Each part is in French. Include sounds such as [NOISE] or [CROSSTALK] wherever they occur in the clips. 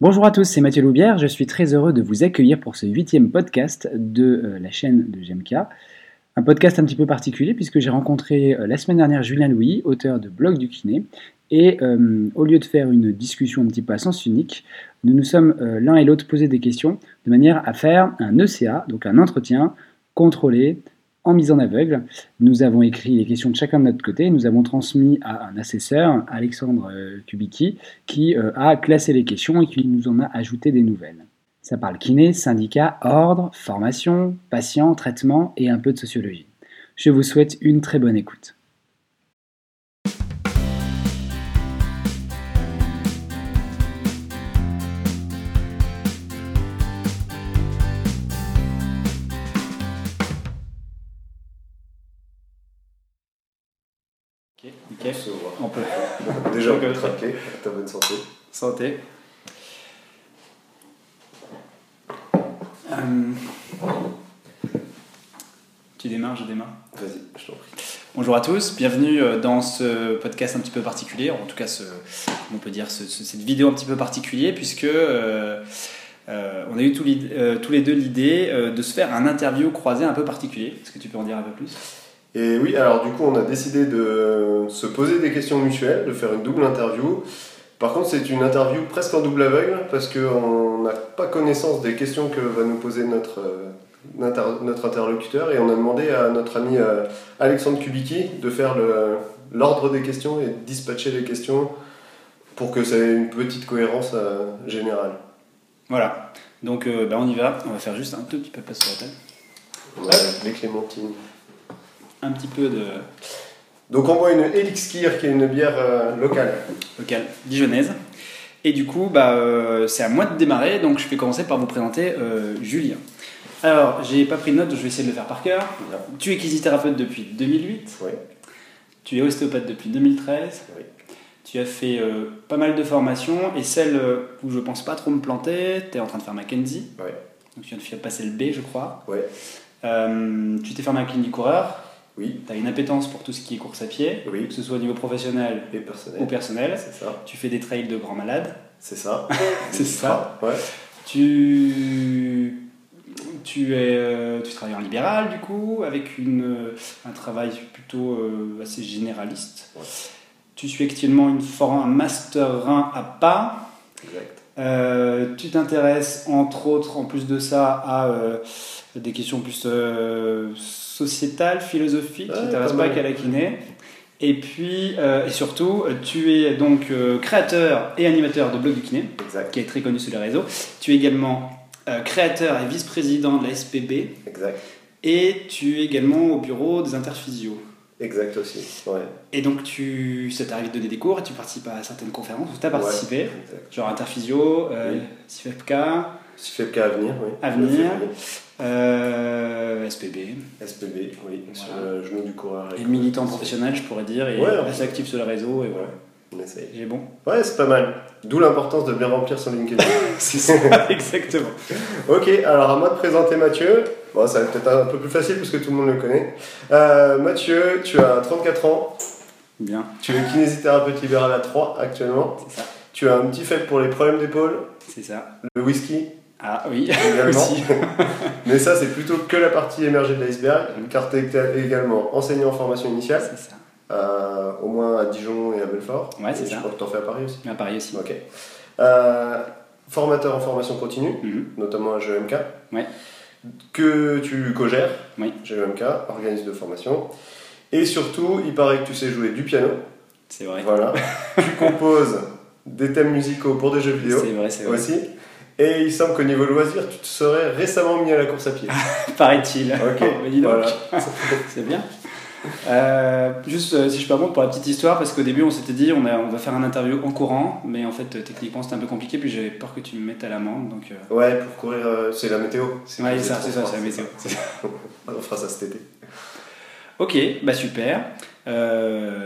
Bonjour à tous, c'est Mathieu Loubière. Je suis très heureux de vous accueillir pour ce huitième podcast de euh, la chaîne de GMK. Un podcast un petit peu particulier puisque j'ai rencontré euh, la semaine dernière Julien Louis, auteur de Blog du Kiné. Et euh, au lieu de faire une discussion un petit peu à sens unique, nous nous sommes l'un et l'autre posé des questions de manière à faire un ECA, donc un entretien contrôlé, en mise en aveugle. Nous avons écrit les questions de chacun de notre côté. Nous avons transmis à un assesseur, Alexandre euh, Kubicki, qui euh, a classé les questions et qui nous en a ajouté des nouvelles. Ça parle kiné, syndicat, ordre, formation, patient, traitement et un peu de sociologie. Je vous souhaite une très bonne écoute. Santé. Euh, tu démarres, je démarre. Vas-y, je t'en prie. Bonjour à tous, bienvenue euh, dans ce podcast un petit peu particulier, en tout cas, ce, on peut dire cette vidéo un petit peu particulier, puisque euh, on a eu tous les deux l'idée de se faire un interview croisé un peu particulier. Est-ce que tu peux en dire un peu plus? Et oui, alors du coup, on a décidé de se poser des questions mutuelles, de faire une double interview. Par contre, c'est une interview presque en double aveugle parce qu'on n'a pas connaissance des questions que va nous poser notre, euh, notre interlocuteur et on a demandé à notre ami euh, Alexandre Kubicki de faire l'ordre des questions et dispatcher les questions pour que ça ait une petite cohérence euh, générale. Voilà, donc ben on y va, on va faire juste un tout petit peu passer sur la table. A les clémentines un petit peu de. Donc on boit une Elixir qui est une bière euh, locale. Locale, dijonnaise. Et du coup, bah, euh, c'est à moi de démarrer, donc je vais commencer par vous présenter euh, Julien. Alors, j'ai pas pris de notes, je vais essayer de le faire par cœur. Tu es kinésithérapeute depuis 2008. Oui. Tu es ostéopathe depuis 2013. Oui. Tu as fait pas mal de formations et celle où je pense pas trop me planter, tu es en train de faire Mackenzie. Oui. Donc tu viens de passer le B, je crois. Oui. tu t'es formé à clinique coureur. Oui. Tu as une appétence pour tout ce qui est course à pied, oui. que ce soit au niveau professionnel et personnel. ou personnel. C'est ça. Tu fais des trails de grands malades. C'est ça. [LAUGHS] c'est ça. Ouais. Tu, tu, es, euh, tu travailles en libéral, du coup, avec une, un travail plutôt euh, assez généraliste. Tu suis actuellement une, un Master 1 à pas. Exact. Euh, tu t'intéresses, entre autres, en plus de ça, à des questions plus sociétale, philosophique, qui t'intéresse pas qu'à la kiné. Et puis, euh, et surtout, tu es donc euh, créateur et animateur de Blog du Kiné, qui est très connu sur les réseaux. Tu es également euh, créateur et vice-président de la SPB. Exact. Et tu es également au bureau des interphysios. Exact aussi, ouais. Et donc, tu, ça t'arrive de donner des cours et tu participes à certaines conférences où tu as participé, genre interphysio, oui. CIFEPK. CIFEPK à venir, oui. À venir. Euh, SPB. SPB, oui, sur le genou du coureur. Et militant professionnel, je pourrais dire, et assez actif sur le réseau, et voilà. On essaye. J'ai bon. Ouais, c'est pas mal. D'où l'importance de bien remplir son LinkedIn. [LAUGHS] c'est ça, [LAUGHS] exactement. ok, alors à moi de présenter Mathieu. Bon, ça va être peut-être un peu plus facile parce que tout le monde le connaît. Euh, Mathieu, tu as 34 ans. Bien. Tu es kinésithérapeute libéral à 3 actuellement. C'est ça. Tu as un petit fait pour les problèmes d'épaule. C'est ça. Le whisky. Ah oui, également. [LAUGHS] Mais ça, c'est plutôt que la partie émergée de l'iceberg, car tu es également enseignant en formation initiale. C'est ça. Euh, au moins à Dijon et à Belfort. Ouais, c'est ça. Je crois que tu en fais à Paris aussi. À Paris aussi. Ok. Euh, formateur en formation continue, Mhm. notamment à GEMK. Ouais. Que tu co-gères. Oui. GEMK, organisme de formation. Et surtout, il paraît que tu sais jouer du piano. C'est vrai. Voilà. [LAUGHS] tu composes des thèmes musicaux pour des jeux vidéo. C'est vrai, c'est vrai. Aussi. Et il semble qu'au niveau loisir, tu te serais récemment mis à la course à pied. [LAUGHS] Paraît-il. Ok, [LAUGHS] voilà. c'est bien. Euh, juste euh, si je peux remonter pour la petite histoire, parce qu'au début on s'était dit on, a- on va faire un interview en courant, mais en fait euh, techniquement c'était un peu compliqué, puis j'avais peur que tu me mettes à l'amende. Donc, Ouais, pour courir, c'est la météo. ouais, c'est ça, c'est ça, c'est la météo. ça. [LAUGHS] On fera ça cet été. Ok, bah super.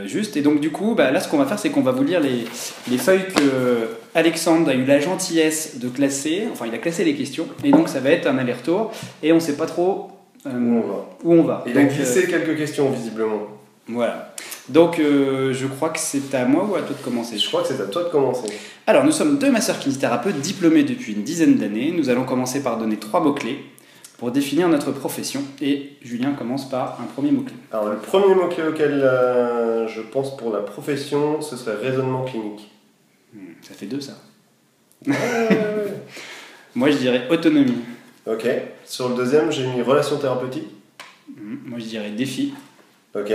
Juste, et donc du coup, bah, là ce qu'on va faire, c'est qu'on va vous lire les, les feuilles que Alexandre a eu la gentillesse de classer. Enfin, il a classé les questions, et donc ça va être un aller-retour, et on sait pas trop euh, Où on va. où on va. Il a Donc, glissé quelques questions, visiblement. euh, voilà. Donc, euh, je crois que c'est à moi ou à toi de commencer? Je crois que c'est à toi de commencer. Alors, nous sommes deux masseurs kinésithérapeutes diplômés depuis une dizaine d'années. Nous allons commencer par donner trois mots-clés pour définir notre profession. Et Julien commence par un premier mot-clé. Alors, le premier mot-clé auquel euh, je pense pour la profession, ce serait raisonnement clinique. Hmm, ça fait deux, ça. [LAUGHS] moi, je dirais autonomie. Ok. Sur le deuxième, j'ai mis relation thérapeutique. Hmm, moi, je dirais défi. Ok.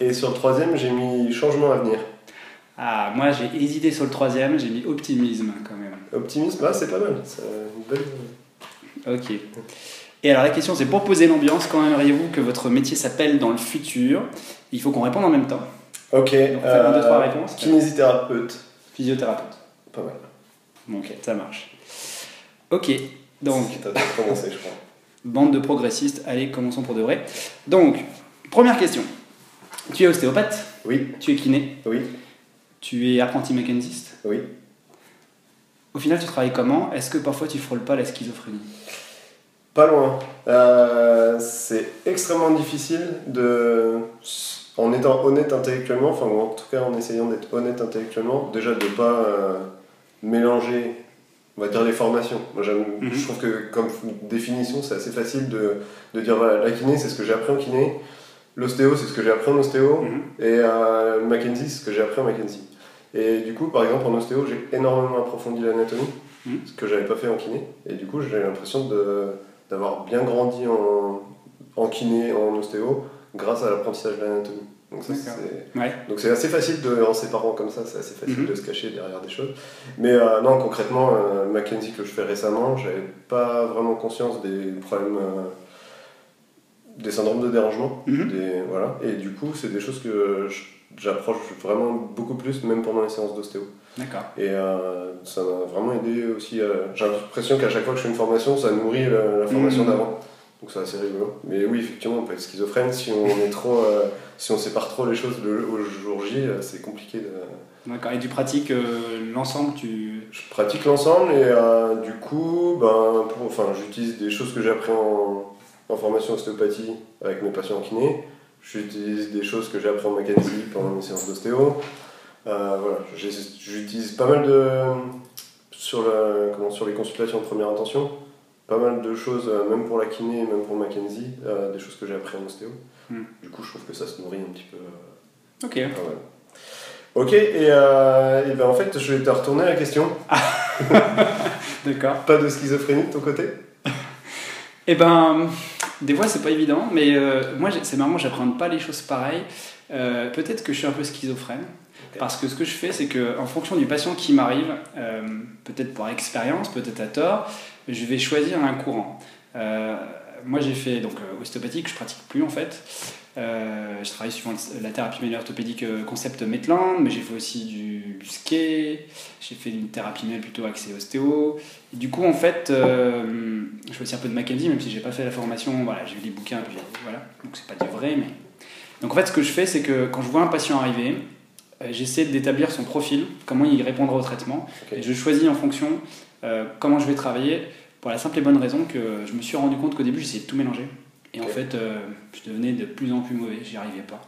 Et sur le troisième, j'ai mis changement à venir. Ah, moi j'ai hésité sur le troisième, j'ai mis optimisme quand même. Optimisme, ah, c'est pas mal. C'est une belle... Ok. Et alors la question c'est pour poser l'ambiance, quand aimeriez-vous que votre métier s'appelle dans le futur? Il faut qu'on réponde en même temps. Ok. Donc on fait un, deux, trois euh, réponses. Kinésithérapeute. Physiothérapeute. Pas mal. Bon, ok, ça marche. Ok, donc T'as déjà commencé, je crois. bande de progressistes, allez commençons pour de vrai. Donc, première question. Tu es ostéopathe, Oui, tu es kiné, oui, tu es apprenti mécaniciste? oui. Au final tu travailles comment? Est-ce que parfois tu frôles pas la schizophrénie? Pas loin. Euh, c'est extrêmement difficile de, en étant honnête intellectuellement, enfin ou en tout cas en essayant d'être honnête intellectuellement, déjà de ne pas euh, mélanger, on va dire les formations. Moi, Mhm. je trouve que comme définition, c'est assez facile de, de dire voilà, la kiné, c'est ce que j'ai appris en kiné, l'ostéo, c'est ce que j'ai appris en ostéo, Mhm. et euh, le Mackenzie, c'est ce que j'ai appris en Mackenzie. Et du coup, par exemple, en ostéo, j'ai énormément approfondi l'anatomie, Mhm. ce que j'avais pas fait en kiné. Et du coup, j'ai l'impression d'avoir bien grandi en, en kiné, en ostéo, grâce à l'apprentissage de l'anatomie. Donc ça, c'est Ouais. donc c'est assez facile de, en séparant comme ça, c'est assez facile Mhm. de se cacher derrière des choses. Mais euh, non, concrètement, euh, Mackenzie que je fais récemment, j'avais pas vraiment conscience des problèmes, euh, des syndromes de dérangement. Mhm. Des, voilà. Et du coup, c'est des choses que j'approche vraiment beaucoup plus, même pendant les séances d'ostéo. D'accord. Et euh, ça m'a vraiment aidé aussi. euh, J'ai l'impression qu'à chaque fois que je fais une formation, ça nourrit la, la formation Mhm. d'avant. Donc c'est assez rigolo. Mais oui, effectivement, on peut être schizophrène si on est trop, euh, si on sépare trop les choses le, au jour J, euh, c'est compliqué. De... D'accord. Et tu pratiques euh, l'ensemble, tu. Je pratique l'ensemble et euh, du coup, ben, pour, enfin, j'utilise des choses que j'ai appris en, en formation ostéopathie avec mes patients en kiné. J'utilise des choses que j'ai appris en Mackenzie pendant mes séances d'ostéo. Euh, voilà, j'utilise pas mal de sur, la, comment, sur les consultations de première intention, pas mal de choses, euh, même pour la kiné, même pour Mackenzie, euh, des choses que j'ai appris en ostéo. Hmm. Du coup, je trouve que ça se nourrit un petit peu. euh, Ok. Ok, et, euh, et ben en fait, je vais te retourner la question. [LAUGHS] D'accord. Pas de schizophrénie de ton côté? Eh ben, des fois c'est pas évident, mais euh, moi c'est marrant, j'apprends pas les choses pareilles. Euh, Peut-être que je suis un peu schizophrène, parce que ce que je fais, c'est que en fonction du patient qui m'arrive, peut-être par expérience, peut-être à tort, je vais choisir un courant. Euh, moi j'ai fait donc euh, ostéopathique, je pratique plus en fait. Euh, je travaille suivant la thérapie manuelle orthopédique concept Maitland, mais j'ai fait aussi du, du j'ai fait une thérapie manuelle plutôt axée ostéo. Et du coup, en fait, euh, je fais aussi un peu de Mackenzie, même si j'ai pas fait la formation. Voilà, j'ai lu des bouquins, puis voilà. Donc c'est pas du vrai, mais. Donc en fait, ce que je fais, c'est que quand je vois un patient arriver, j'essaie d'établir son profil, comment il répondra au traitement, et je choisis en fonction euh, comment je vais travailler, pour la simple et bonne raison que je me suis rendu compte qu'au début, j'essayais de tout mélanger. Et en fait, euh, je devenais de plus en plus mauvais, j'y arrivais pas.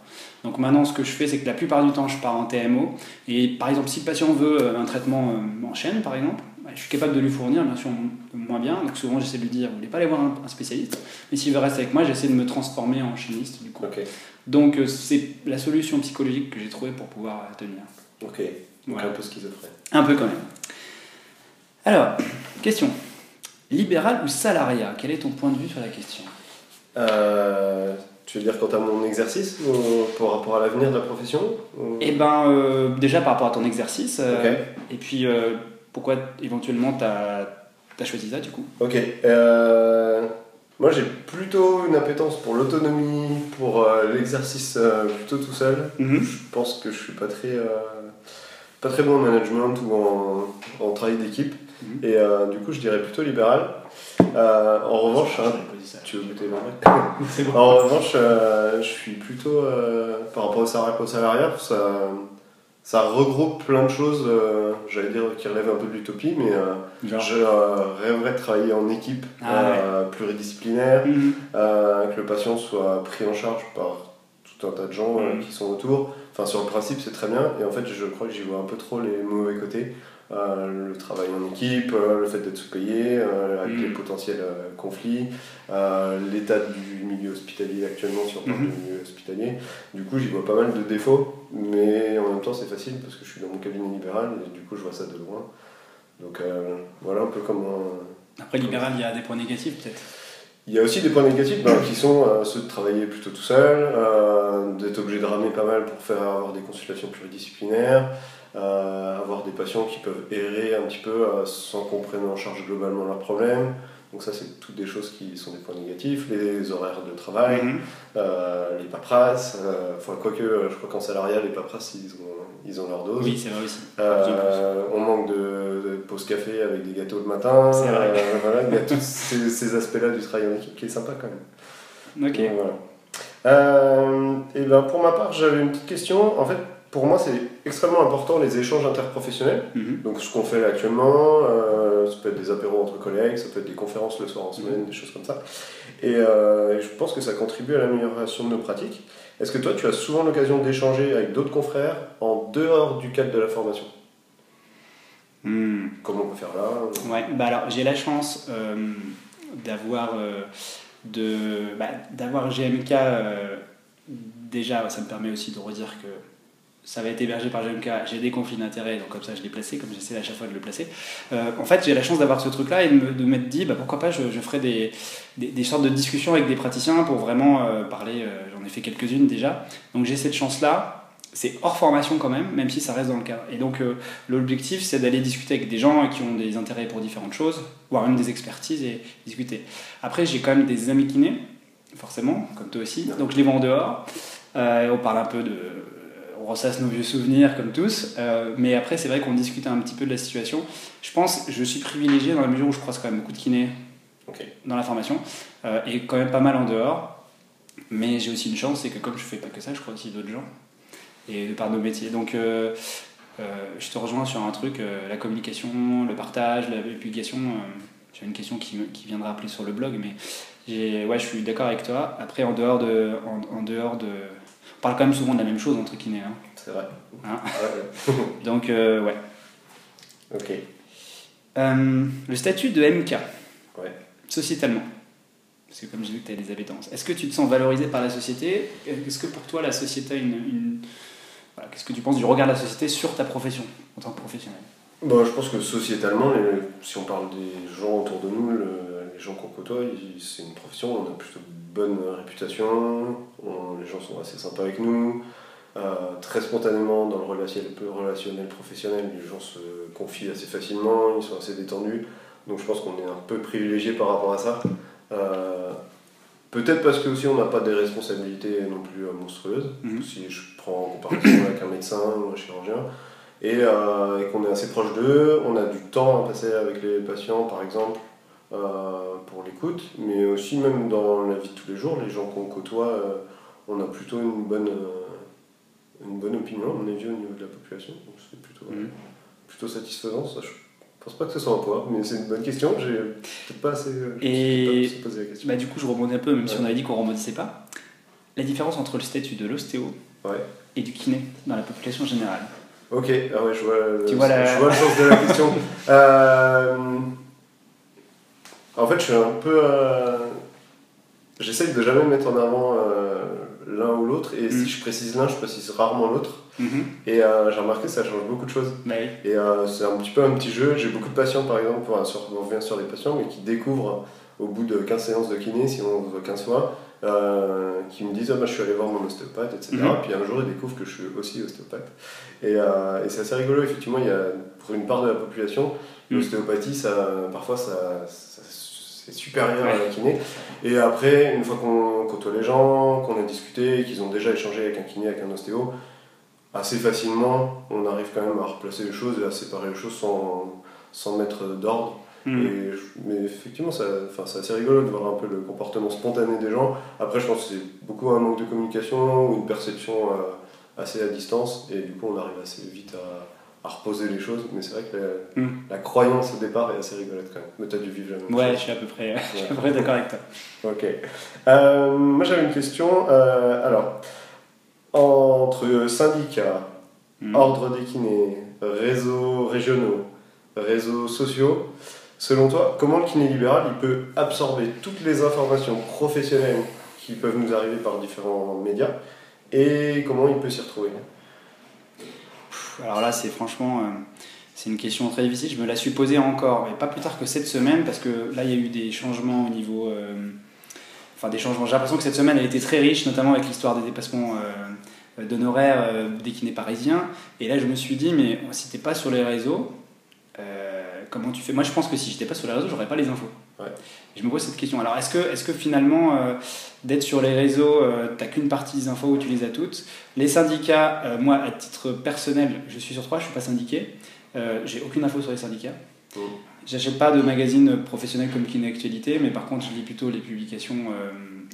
Donc maintenant, ce que je fais, c'est que la plupart du temps, je pars en TMO. Et par exemple, si le patient veut euh, un traitement euh, en chaîne, par exemple, bah, je suis capable de lui fournir, bien sûr, moins bien. Donc souvent, j'essaie de lui dire, vous voulez pas aller voir un, spécialiste? Mais s'il veut rester avec moi, j'essaie de me transformer en chaîniste, du coup. Donc c'est la solution psychologique que j'ai trouvée pour pouvoir tenir. ok. Donc Voilà. un peu schizophrène. Un peu quand même. Alors, question. Libéral ou salariat? Quel est ton point de vue sur la question? Euh, tu veux dire quant à mon exercice ou par rapport à l'avenir de la profession ou- Eh ben, euh, déjà par rapport à ton exercice, euh, et puis euh, pourquoi éventuellement tu as, choisi ça du coup? Ok. moi j'ai plutôt une appétence pour l'autonomie, pour l'exercice plutôt tout seul. Mhm. Je pense que je suis pas très, pas très bon en management ou en, en travail d'équipe. Mhm. Et euh, du coup je dirais plutôt libéral. Euh, en revanche, hein, tu veux goûter [LAUGHS] bon. En revanche, euh, je suis plutôt, par rapport au salariat, au salariat ça, ça regroupe plein de choses, j'allais dire, qui relèvent un peu de l'utopie, mais je rêverais de travailler en équipe Ah pluridisciplinaire, Mhm. que le patient soit pris en charge par tout un tas de gens euh, qui sont autour. Enfin, sur le principe, c'est très bien. Et en fait, je crois que j'y vois un peu trop les mauvais côtés. Euh, le travail en équipe, euh, le fait d'être sous-payé, avec les potentiels conflits, l'état du milieu hospitalier actuellement, on parle du milieu hospitalier. Du coup, j'y vois pas mal de défauts, mais en même temps, c'est facile parce que je suis dans mon cabinet libéral et du coup, je vois ça de loin. Donc voilà un peu comment. Après, libéral, il y a des points négatifs peut-être? Il y a aussi des points négatifs ben, qui sont euh, ceux de travailler plutôt tout seul, euh, d'être obligé de ramer pas mal pour faire avoir des consultations pluridisciplinaires, euh, avoir des patients qui peuvent errer un petit peu sans qu'on prenne en charge globalement leurs problèmes. Donc ça, c'est toutes des choses qui sont des points négatifs. Les horaires de travail, mhm. les paperasses, enfin quoique je crois qu'en salariat, les paperasses, ils ont ils ont leur dose. Oui, c'est vrai aussi. Euh, on manque de, pause café avec des gâteaux le matin. C'est vrai. Euh, voilà, il y a tous ces, aspects-là du travail en équipe qui est sympa quand même. Ok. voilà. Euh, et ben pour ma part, j'avais une petite question. En fait, pour moi, c'est extrêmement important les échanges interprofessionnels. Mhm. Donc, ce qu'on fait actuellement, ça peut être des apéros entre collègues, ça peut être des conférences le soir en semaine, mhm. des choses comme ça. Et, je pense que ça contribue à l'amélioration de nos pratiques. Est-ce que toi, tu as souvent l'occasion d'échanger avec d'autres confrères en dehors du cadre de la formation? Hmm. Comment on peut faire là? Ouais, bah alors j'ai la chance euh, d'avoir euh, de bah, d'avoir GMK euh, déjà ça me permet aussi de redire que ça va être hébergé par GMK, j'ai des conflits d'intérêts, donc comme ça je l'ai placé, comme j'essaie à chaque fois de le placer. Euh, en fait, j'ai la chance d'avoir ce truc-là et de m'être dit, bah, pourquoi pas, je, ferai des, sortes de discussions avec des praticiens pour vraiment euh, parler, euh, j'en ai fait quelques-unes déjà. Donc j'ai cette chance-là, c'est hors formation quand même, même si ça reste dans le cas. Et donc l'objectif, c'est d'aller discuter avec des gens qui ont des intérêts pour différentes choses, voire même des expertises et discuter. Après, j'ai quand même des amis kinés, forcément, comme toi aussi, donc je les vois en dehors. on parle un peu de on ressasse nos vieux souvenirs comme tous, euh, mais après c'est vrai qu'on discute un petit peu de la situation. Je pense, je suis privilégié dans la mesure où je croise quand même beaucoup de kinés dans la formation, euh, et quand même pas mal en dehors, mais j'ai aussi une chance, c'est que comme je fais pas que ça, je crois aussi d'autres gens, et par nos métiers. Donc euh, je te rejoins sur un truc, la communication, le partage, la publication. j'ai une question qui, qui, viendra plus sur le blog, mais ouais, je suis d'accord avec toi. Après, en dehors de, en dehors de parle quand même souvent de la même chose entre kinés. Hein. C'est vrai. Hein [LAUGHS] Donc, euh, ouais. Ok. Euh, le statut de MK, ouais. sociétalement, parce que comme j'ai vu que tu as des appétences, est-ce que tu te sens valorisé par la société? Est-ce que pour toi la société a une. Voilà, Qu'est-ce que tu penses du regard de la société sur ta profession en tant que professionnel? Bon, Je pense que sociétalement, si on parle des gens autour de nous, gens qu'on côtoie, c'est une profession, on a plutôt bonne réputation, les gens sont assez sympas avec nous, euh, très spontanément dans le relationnel, relationnel professionnel, les gens se confient assez facilement, ils sont assez détendus, donc je pense qu'on est un peu privilégié par rapport à ça. Euh, peut-être parce que aussi on n'a pas des responsabilités non plus euh, monstrueuses, mhm. si je prends en comparaison avec un médecin ou un chirurgien, et, et qu'on est assez proche d'eux, on a du temps à passer avec les patients par exemple, pour l'écoute, mais aussi même dans la vie de tous les jours, les gens qu'on côtoie, euh, on a plutôt une bonne, euh, une bonne opinion, on est vieux au niveau de la population, donc c'est plutôt, mhm. plutôt satisfaisant. Ça, je pense pas que ce soit un poids, mais c'est une bonne question, j'ai peut-être pas assez, Et posé la question. Bah, du coup, je rebondis un peu, même si on avait dit qu'on rebondissait pas. La différence entre le statut de l'ostéo et du kiné dans la population générale. Ok, ah ouais, je vois, tu vois je vois le sens de la question. [LAUGHS] En fait, je suis un peu. Euh... J'essaye de jamais mettre en avant euh, l'un ou l'autre, et si mm. je précise l'un, je précise rarement l'autre. Mm-hmm. Et euh, j'ai remarqué que ça change beaucoup de choses. Bah et euh, c'est un petit peu un petit jeu. J'ai beaucoup de patients, par exemple, on revient sur des patients, mais qui découvrent au bout de 15 séances de kiné, si on voit 15 fois, qui me disent ah, bah, Je suis allé voir mon ostéopathe, etc. Mm-hmm. Puis un jour, ils découvrent que je suis aussi ostéopathe. Et, et c'est assez rigolo, effectivement, il y a, pour une part de la population, mm. l'ostéopathie, ça, parfois, ça c'est supérieur à la kiné. Et après, une fois qu'on côtoie les gens, qu'on a discuté, qu'ils ont déjà échangé avec un kiné, avec un ostéo, assez facilement, on arrive quand même à replacer les choses et à séparer les choses sans, sans mettre d'ordre. Hmm. mais effectivement, c'est assez rigolo de voir un peu le comportement spontané des gens. Après, je pense que c'est beaucoup un manque de communication ou une perception euh, assez à distance, et du coup, on arrive assez vite à, à reposer les choses, mais c'est vrai que la, hmm. croyance au départ est assez rigolote quand même. Mais tu as dû vivre la même Ouais, je suis à peu près, près d'accord avec toi. Ok. Euh, moi j'avais une question. Euh, alors, entre syndicats, Mhm. ordre des kinés, réseaux régionaux, réseaux sociaux, selon toi, comment le kiné libéral il peut absorber toutes les informations professionnelles qui peuvent nous arriver par différents médias et comment il peut s'y retrouver? Alors là, c'est franchement, euh, c'est une question très difficile. Je me la suis posée encore, mais pas plus tard que cette semaine, parce que là, il y a eu des changements au niveau, euh, enfin des changements. J'ai l'impression que cette semaine, elle était très riche, notamment avec l'histoire des dépassements euh, d'honoraires euh, des kinés parisiens. Et là, je me suis dit, mais si t'es pas sur les réseaux, comment tu fais? Moi, je pense que si j'étais pas sur les réseaux, j'aurais pas les infos. Et je me pose cette question. Alors, est-ce que, est-ce que finalement, euh, d'être sur les réseaux, euh, t'as qu'une partie des infos où tu les as toutes? Les syndicats, euh, moi, à titre personnel, je suis sur trois, je suis pas syndiqué. Euh, j'ai aucune info sur les syndicats. Mm. J'achète pas de magazines professionnels comme Kiné Actualité, mais par contre, je lis plutôt les publications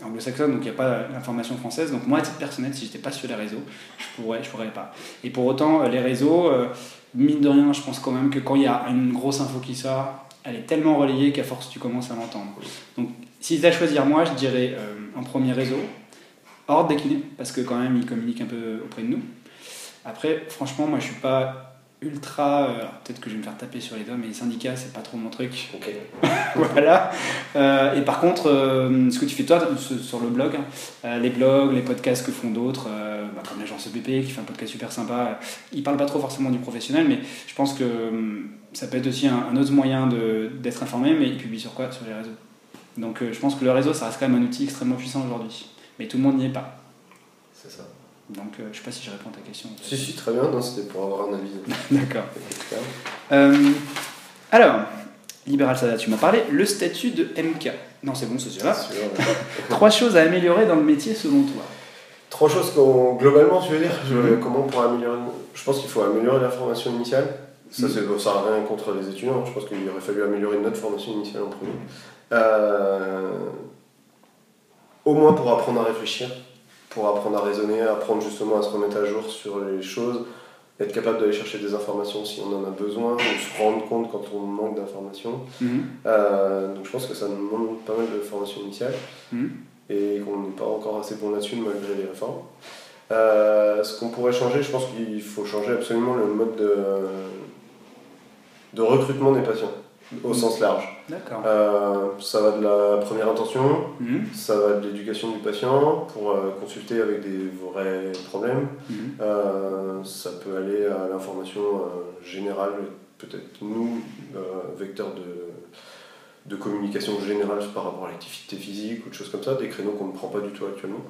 anglo-saxonnes, donc il n'y a pas l'information française. Donc moi, à titre personnel, si j'étais pas sur les réseaux, je pourrais, je pourrais pas. Et pour autant, les réseaux, euh, mine de rien, je pense quand même que quand il y a une grosse info qui sort, elle est tellement relayée qu'à force, tu commences à l'entendre. Donc, si c'était à choisir moi, je dirais euh, en premier réseau, Horde des kinés, parce que quand même, ils communiquent un peu auprès de nous. Après, franchement, moi, je suis pas ultra. euh, Peut-être que je vais me faire taper sur les doigts, mais les syndicats, c'est pas trop mon truc. Ok. [LAUGHS] voilà. Euh, et par contre, euh, ce que tu fais toi sur le blog, hein, les blogs, les podcasts que font d'autres, bah, comme l'agence EPP qui fait un podcast super sympa, ils parlent pas trop forcément du professionnel, mais je pense que hum, ça peut être aussi un, un autre moyen d'être informé, mais ils publient sur quoi? Sur les réseaux. Donc je pense que le réseau, ça reste quand même un outil extrêmement puissant aujourd'hui. Mais tout le monde n'y est pas. Donc euh, je sais pas si je réponds à ta question. Si, si, très bien, c'était pour avoir un avis. [LAUGHS] D'accord. Euh, alors, Libéral Sada, tu m'as parlé, le statut de MK. Non, c'est bon, c'est ouais. [LAUGHS] Trois choses à améliorer dans le métier selon toi. Trois choses qu'on, globalement, tu veux dire? Je- Mhm. Comment on pourrait améliorer Je pense qu'il faut améliorer la formation initiale. Ça, Mhm. c'est, bon, ça n'a rien contre les étudiants. Je pense qu'il aurait fallu améliorer notre formation initiale en premier. Euh, au moins pour apprendre à réfléchir, pour apprendre à raisonner, apprendre justement à se remettre à jour sur les choses, être capable d'aller chercher des informations si on en a besoin, ou se rendre compte quand on manque d'informations. Euh, donc je pense que ça nous demande pas mal de formation initiale Mhm. et qu'on n'est pas encore assez bon là-dessus malgré les réformes. Euh, ce qu'on pourrait changer, je pense qu'il faut changer absolument le mode de, de recrutement des patients au Mhm. sens large. D'accord. Euh, ça va de la première intention, Mhm. ça va de l'éducation du patient pour euh, consulter avec des vrais problèmes. Mhm. Euh, ça peut aller à l'information générale, peut-être nous, vecteurs de, de communication générale par rapport à l'activité physique ou de choses comme ça, des créneaux qu'on ne prend pas du tout actuellement.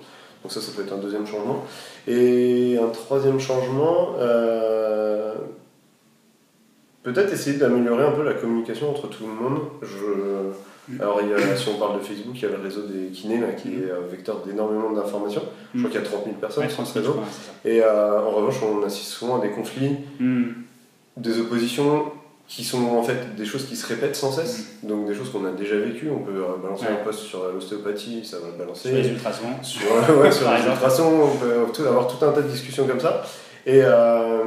Donc ça, ça peut être un deuxième changement. Et un troisième changement, peut-être essayer d'améliorer un peu la communication entre tout le monde. Je... Mm. Alors, il y a, si on parle de Facebook, il y a le réseau des kinés là, qui est euh, vecteur d'énormément d'informations. Je crois qu'il y a 30 000 personnes Ouais, sur ce 30 000, réseau. Et euh, en revanche, on assiste souvent à des conflits, Mhm. des oppositions qui sont en fait des choses qui se répètent sans cesse. Donc des choses qu'on a déjà vécues. On peut euh, balancer Ouais. un post sur l'ostéopathie, ça va le balancer. Sur les ultrasons. Sur, [LAUGHS] ouais, sur Par les ultrasons, on peut tout- avoir tout un tas de discussions comme ça. Et, euh,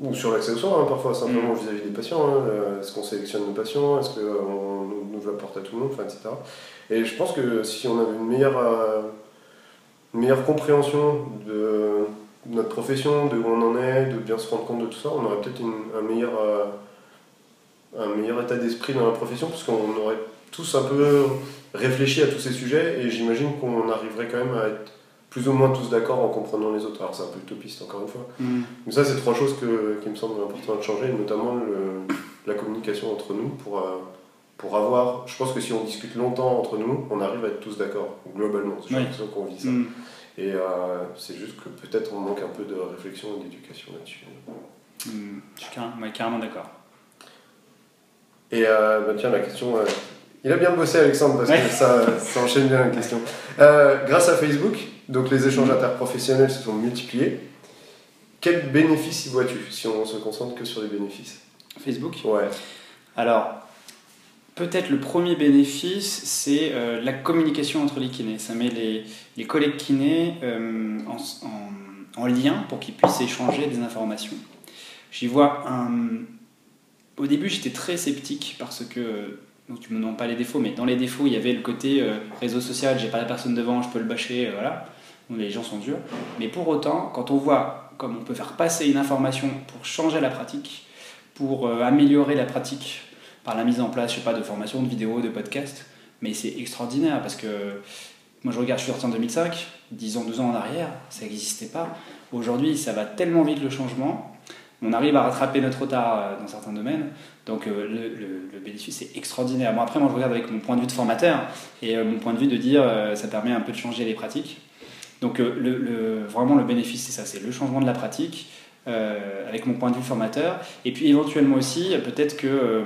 ou sur soins, hein, parfois, simplement Mm. vis-à-vis des patients. hein. Euh, Est-ce qu'on sélectionne nos patients Est-ce qu'on nous la porte à tout le monde etc. Et je pense que si on avait une meilleure, euh, une meilleure compréhension de notre profession, de où on en est, de bien se rendre compte de tout ça, on aurait peut-être une- un meilleur, euh, un meilleur état d'esprit dans la profession, parce qu'on aurait tous un peu réfléchi à tous ces sujets, et j'imagine qu'on arriverait quand même à être plus ou moins tous d'accord en comprenant les autres. Alors c'est un peu utopiste encore une fois. Mhm. Mais ça, c'est trois choses que, qui me semblent importantes de changer, notamment le- la communication entre nous pour, euh, pour avoir. Je pense que si on discute longtemps entre nous, on arrive à être tous d'accord, globalement. J'ai Oui. l'impression qu'on vit ça. Mhm. Et euh, c'est juste que peut-être on manque un peu de réflexion et d'éducation là-dessus. Mhm. Je suis carrément, ouais, carrément d'accord. Et euh, bah tiens, la question. il a bien bossé, Alexandre, parce Ouais. que ça, ça enchaîne bien la question. Grâce à Facebook, donc les échanges interprofessionnels se sont multipliés. Quels bénéfices y vois-tu si on se concentre que sur les bénéfices? Facebook? Ouais. Alors, peut-être le premier bénéfice, c'est euh, la communication entre les kinés. Ça met les, les collègues kinés euh, en, en- en lien pour qu'ils puissent échanger des informations. J'y vois un... Au début, j'étais très sceptique parce que... Donc tu me demandes pas les défauts, mais dans les défauts, il y avait le côté euh, réseau social, j'ai pas la personne devant, je peux le bâcher, voilà. Les gens sont durs. Mais pour autant, quand on voit comme on peut faire passer une information pour changer la pratique, pour euh, améliorer la pratique par la mise en place, je sais pas, de formation, de vidéos, de podcasts, mais c'est extraordinaire parce que moi je regarde, je suis sorti en 2005, 10 ans, 12 ans en arrière, ça n'existait pas. Aujourd'hui, ça va tellement vite le changement, on arrive à rattraper notre retard euh, dans certains domaines. Donc euh, le, le, bénéfice est extraordinaire. Bon, après, moi je regarde avec mon point de vue de formateur et mon point de vue de dire ça permet un peu de changer les pratiques. Donc le, vraiment le bénéfice c'est ça, c'est le changement de la pratique euh, avec mon point de vue formateur. Et puis éventuellement aussi, peut-être que euh,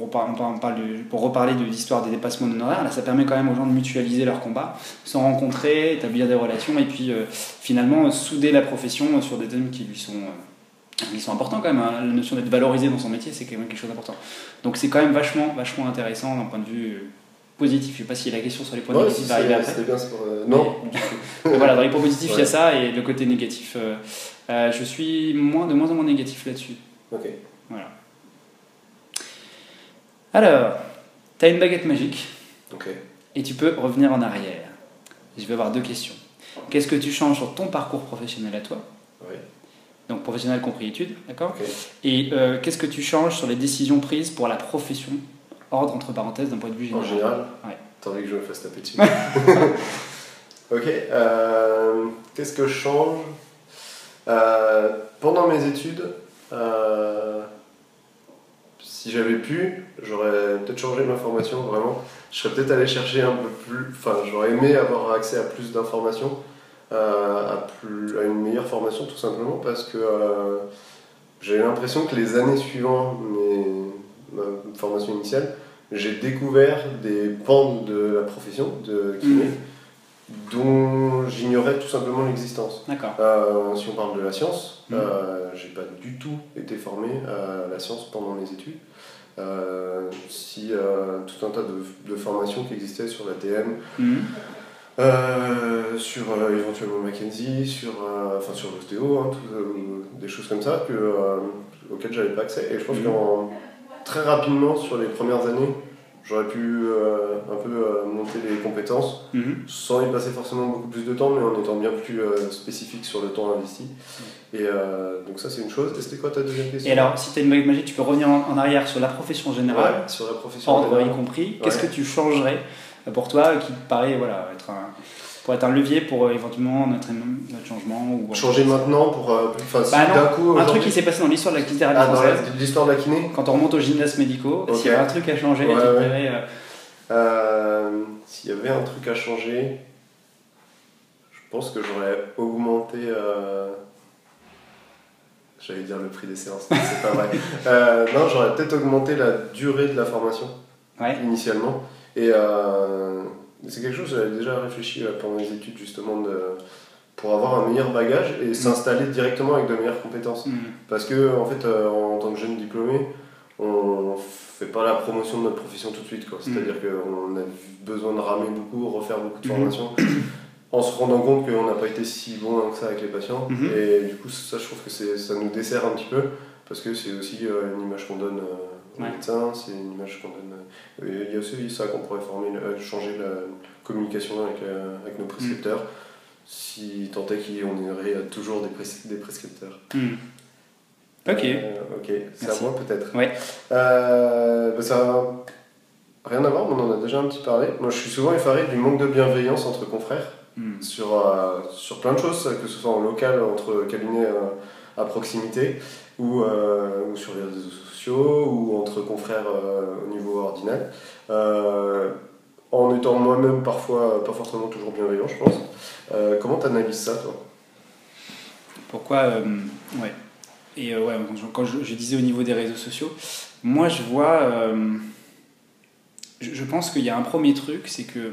on parle pour reparler de l'histoire des dépassements d'honoraires, là ça permet quand même aux gens de mutualiser leurs combats, se rencontrer, établir des relations et puis euh, finalement souder la profession sur des thèmes qui lui sont, qui sont importants quand même. Hein. La notion d'être valorisé dans son métier, c'est quand même quelque chose d'important. Donc c'est quand même vachement, vachement intéressant d'un point de vue Je ne sais pas si la question sur les points négatifs va arriver après. Bien, euh, Non. voilà, dans les points positifs, il y a ça, et le côté négatif, euh, euh, je suis moins, de moins en moins négatif là-dessus. Ok. Voilà. Alors, tu as une baguette magique. Ok. Et tu peux revenir en arrière. Je vais avoir deux questions. Qu'est-ce que tu changes sur ton parcours professionnel à toi Oui. Donc professionnel compris études, d'accord. Et qu'est-ce que tu changes sur les décisions prises pour la profession ordre entre parenthèses d'un point de vue général. En général Ouais. T'as envie que je me fasse taper dessus [LAUGHS] Ok. Euh, Qu'est-ce que je change? Euh, Pendant mes études, euh, si j'avais pu, j'aurais peut-être changé ma formation, vraiment. Je serais peut-être allé chercher un peu plus. Enfin, j'aurais aimé avoir accès à plus d'informations, à, plus, à une meilleure formation, tout simplement, parce que j'ai l'impression que les années suivantes, mes, ma formation initiale, j'ai découvert des pans de la profession de kiné dont j'ignorais tout simplement l'existence. Euh, si on parle de la science, mmh. euh, j'ai pas du tout été formé à la science pendant mes études. Euh, si euh, tout un tas de, de, formations qui existaient sur la TM, mmh. Euh, sur euh, éventuellement Mackenzie, sur, enfin sur l'ostéo, hein, des choses comme ça que, auxquelles j'avais pas accès. Et je pense mmh. qu'en très rapidement sur les premières années, j'aurais pu euh, un peu euh, monter les compétences mhm. sans y passer forcément beaucoup plus de temps, mais en étant bien plus euh, spécifique sur le temps investi. Et donc ça c'est une chose. Et c'était quoi ta deuxième question? Et alors, si tu as une baguette magique, tu peux revenir en, arrière sur la profession générale, ouais, sur la profession ordre y compris. Qu'est-ce que tu changerais pour toi qui paraît voilà, être un pour être un levier pour euh, éventuellement notre, notre changement ou changer maintenant pour euh, bah d'un coup un truc qui s'est passé dans l'histoire de la thérapie ah, française. l'histoire de la kiné quand on remonte aux gymnases médicaux s'il y avait un truc à changer ouais, ouais. Euh, s'il y avait un truc à changer je pense que j'aurais augmenté j'allais dire le prix des séances c'est pas vrai. [LAUGHS] Non j'aurais peut-être augmenté la durée de la formation initialement. Et c'est quelque chose, j'avais déjà réfléchi euh, pendant mes études justement de, pour avoir un meilleur bagage et s'installer directement avec de meilleures compétences. Mm. Parce que en fait, euh, en, tant que jeune diplômé, on fait pas la promotion de notre profession tout de suite. Mm. C'est-à-dire qu'on a besoin de ramer beaucoup, refaire beaucoup de mm. formations. en se rendant compte qu'on n'a pas été si bon que ça avec les patients. Mm-hmm. Et du coup, ça, je trouve que ça nous dessert un petit peu, parce que c'est aussi euh, une image qu'on donne médecins, c'est une image qu'on donne il y a aussi ça qu'on pourrait former, euh, changer la communication avec, euh, avec nos prescripteurs, si tant est qu'on aurait toujours des, des prescripteurs. Hmm. Ok. Euh, ok, c'est à moi peut-être. Ouais. Bah, ça rien à voir, mais on en a déjà un petit parlé. Moi je suis souvent effaré du manque de bienveillance entre confrères hmm. sur, sur plein de choses, que ce soit en local, entre cabinets à proximité ou, ou sur les réseaux sociaux ou entre confrères euh, au niveau ordinal. Euh, en étant moi-même parfois pas forcément toujours bienveillant, je pense. Euh, comment tu analyses ça, toi? Pourquoi Ouais. Et ouais, quand je, disais au niveau des réseaux sociaux, moi je vois. je, pense qu'il y a un premier truc, c'est que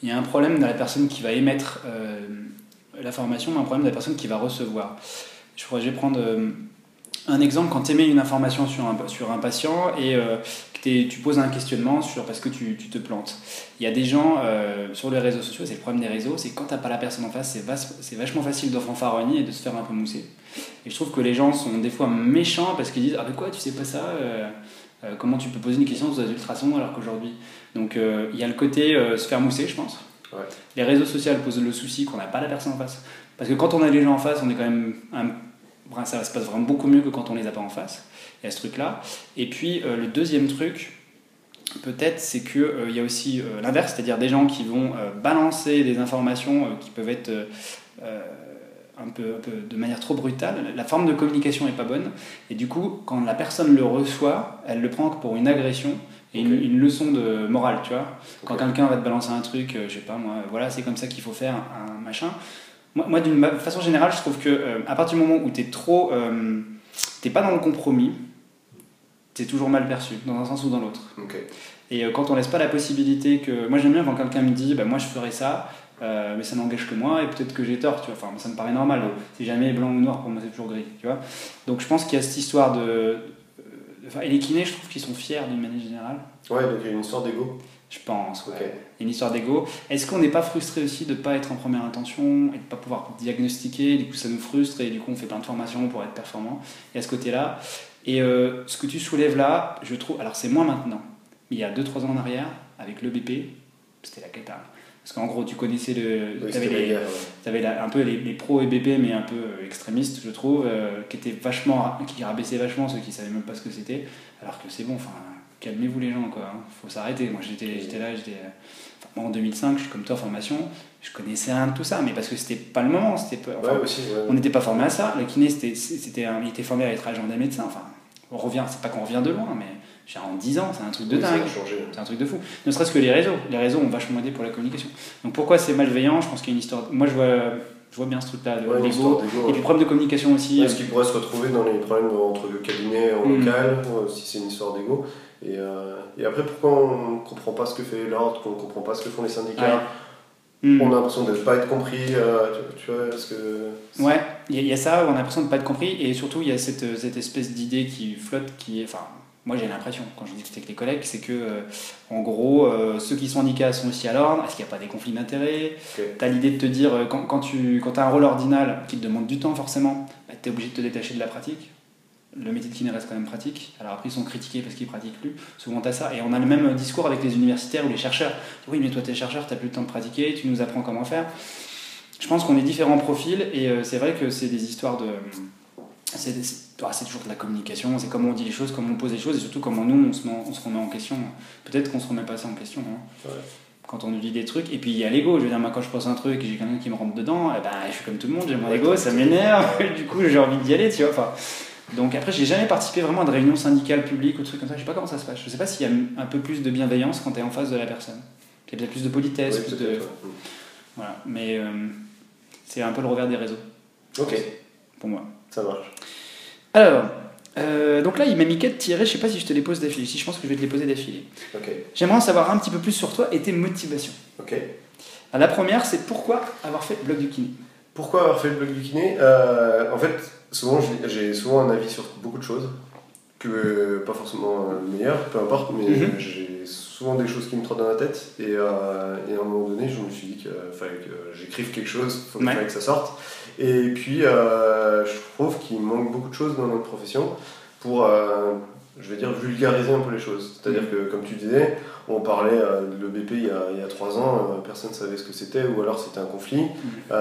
il y a un problème dans la personne qui va émettre la formation, mais un problème de la personne qui va recevoir. Je, je vais prendre un exemple, quand tu émets une information sur un, sur un patient et euh, que tu poses un questionnement sur parce que tu, tu te plantes. Il y a des gens euh, sur les réseaux sociaux, c'est le problème des réseaux, c'est quand tu n'as pas la personne en face, c'est vachement facile de fanfaronner et de se faire un peu mousser. Et je trouve que les gens sont des fois méchants parce qu'ils disent Ah, mais quoi, tu sais pas ça euh, Comment tu peux poser une question sur les ultrasons alors qu'aujourd'hui? Donc il y a le côté se faire mousser, je pense. Les réseaux sociaux posent le souci qu'on n'a pas la personne en face. Parce que quand on a les gens en face, on est quand même un ça se passe vraiment beaucoup mieux que quand on les a pas en face. Il y a ce truc-là. Et puis le deuxième truc, peut-être, c'est qu'il euh, y a aussi euh, l'inverse, c'est-à-dire des gens qui vont euh, balancer des informations qui peuvent être un peu, de manière trop brutale. La forme de communication n'est pas bonne. Et du coup, quand la personne le reçoit, elle le prend pour une agression et une, leçon de morale, tu vois. Quand quelqu'un va te balancer un truc, je sais pas moi, voilà, c'est comme ça qu'il faut faire un, machin. Moi, moi d'une façon générale, je trouve que à partir du moment où tu es trop. t'es pas dans le compromis, c'est toujours mal perçu, dans un sens ou dans l'autre. Et euh, quand on laisse pas la possibilité que. Moi j'aime bien quand quelqu'un me dit, bah, moi je ferai ça, euh, mais ça n'engage que moi, et peut-être que j'ai tort, tu vois. Enfin, ça me paraît normal. C'est jamais blanc ou noir, pour moi c'est toujours gris, tu vois. Donc je pense qu'il y a cette histoire de. Enfin, et les kinés, je trouve qu'ils sont fiers d'une manière générale. Ouais, donc il y a une histoire d'ego. Je pense, ouais. Il y a une histoire d'ego. Est-ce qu'on n'est pas frustré aussi de ne pas être en première intention et de ne pas pouvoir diagnostiquer? Du coup, ça nous frustre et du coup, on fait plein de formations pour être performant. Et à ce côté-là, et euh, ce que tu soulèves là, je trouve, alors c'est moins maintenant, mais il y a 2-3 ans en arrière, avec l'EBP, c'était la cata. Parce qu'en gros, tu connaissais le. tu avais, un peu les, les pros EBP, mais un peu euh, extrémistes, je trouve, euh, qui étaient vachement. qui rabaissaient vachement ceux qui savaient même pas ce que c'était. Alors que c'est bon, enfin, calmez-vous les gens, quoi. Hein. Faut s'arrêter. Moi, j'étais là, j'étais. en 2005, je suis comme toi en formation, je connaissais rien de tout ça, mais parce que c'était pas le moment. C'était On n'était pas formé à ça. Le kiné, c'était, c'était il était formé à être agent des médecins. Enfin, on revient, c'est pas qu'on revient de loin, mais en 10 ans, c'est un truc de dingue. C'est un truc de fou. Ne serait-ce que les réseaux. Les réseaux ont vachement aidé pour la communication. Donc pourquoi c'est malveillant? Je pense qu'il y a une histoire. Moi, je vois, je vois bien ce truc-là, l'ego. Et puis problème de communication aussi. Est-ce qu'il pourrait se retrouver dans les problèmes entre cabinets en hmm. local, euh, si c'est une histoire d'ego et, euh, et, après, pourquoi on ne comprend pas ce que fait l'ordre, qu'on ne comprend pas ce que font les syndicats Hmm. On a l'impression de ne pas être compris, euh, tu, vois, parce que... Ouais, il y, a ça, on a l'impression de ne pas être compris, et surtout il y a cette, cette espèce d'idée qui flotte, qui est... Enfin, moi j'ai l'impression, quand je discute avec les collègues, c'est que, euh, en gros, euh, ceux qui sont syndicats sont aussi à l'ordre, est-ce qu'il n'y a pas des conflits d'intérêts? Tu as l'idée de te dire, quand, quand tu quand as un rôle ordinal qui te demande du temps forcément, bah, tu es obligé de te détacher de la pratique le métier de kiné reste quand même pratique. Alors après, ils sont critiqués parce qu'ils pratiquent plus. Souvent, tu ça. Et on a le même discours avec les universitaires ou les chercheurs. Oui, mais toi, tu es chercheur, tu n'as plus le temps de pratiquer, tu nous apprends comment faire. Je pense qu'on est différents profils et euh, c'est vrai que c'est des histoires de. C'est toujours de la communication, c'est comment on dit les choses, comment on pose les choses et surtout comment nous, on se, on se remet en question. Peut-être qu'on se remet pas ça en question. Hein. quand on nous dit des trucs. Et puis il y a l'ego. Je veux dire, moi, quand je pose un truc et j'ai quelqu'un qui me rentre dedans, eh ben, je suis comme tout le monde, j'ai mon ego, ça m'énerve. [LAUGHS] du coup, j'ai envie d'y aller, tu vois. Enfin, donc après, j'ai jamais participé vraiment à de réunions syndicales publiques ou trucs comme ça. Je sais pas comment ça se passe. Je sais pas s'il y a un peu plus de bienveillance quand tu es en face de la personne. Il y a peut-être plus de politesse. plus de... Voilà. Mais euh, c'est un peu le revers des réseaux. Ok. Pour moi. Ça marche. Alors, euh, donc là, il m'a mis quatre tirés. Je sais pas si je te les pose d'affilée. Si je pense que je vais te les poser d'affilée. J'aimerais en savoir un petit peu plus sur toi et tes motivations. Ok. la première, c'est pourquoi avoir fait le blog du kiné? Pourquoi avoir fait le blog du kiné? Euh, En fait, souvent, j'ai souvent un avis sur beaucoup de choses, que pas forcément le meilleur, peu importe, mais mhm. j'ai souvent des choses qui me trottent dans la tête. Et, euh, et, à un moment donné, je me suis dit qu'il fallait que j'écrive quelque chose, il fallait que ça sorte. Et puis, euh, je trouve qu'il manque beaucoup de choses dans notre profession pour, euh, je vais dire, vulgariser un peu les choses. C'est-à-dire que, comme tu disais, on parlait de l'EBP il, y a, il y a trois ans, personne ne savait ce que c'était, ou alors c'était un conflit. Mhm.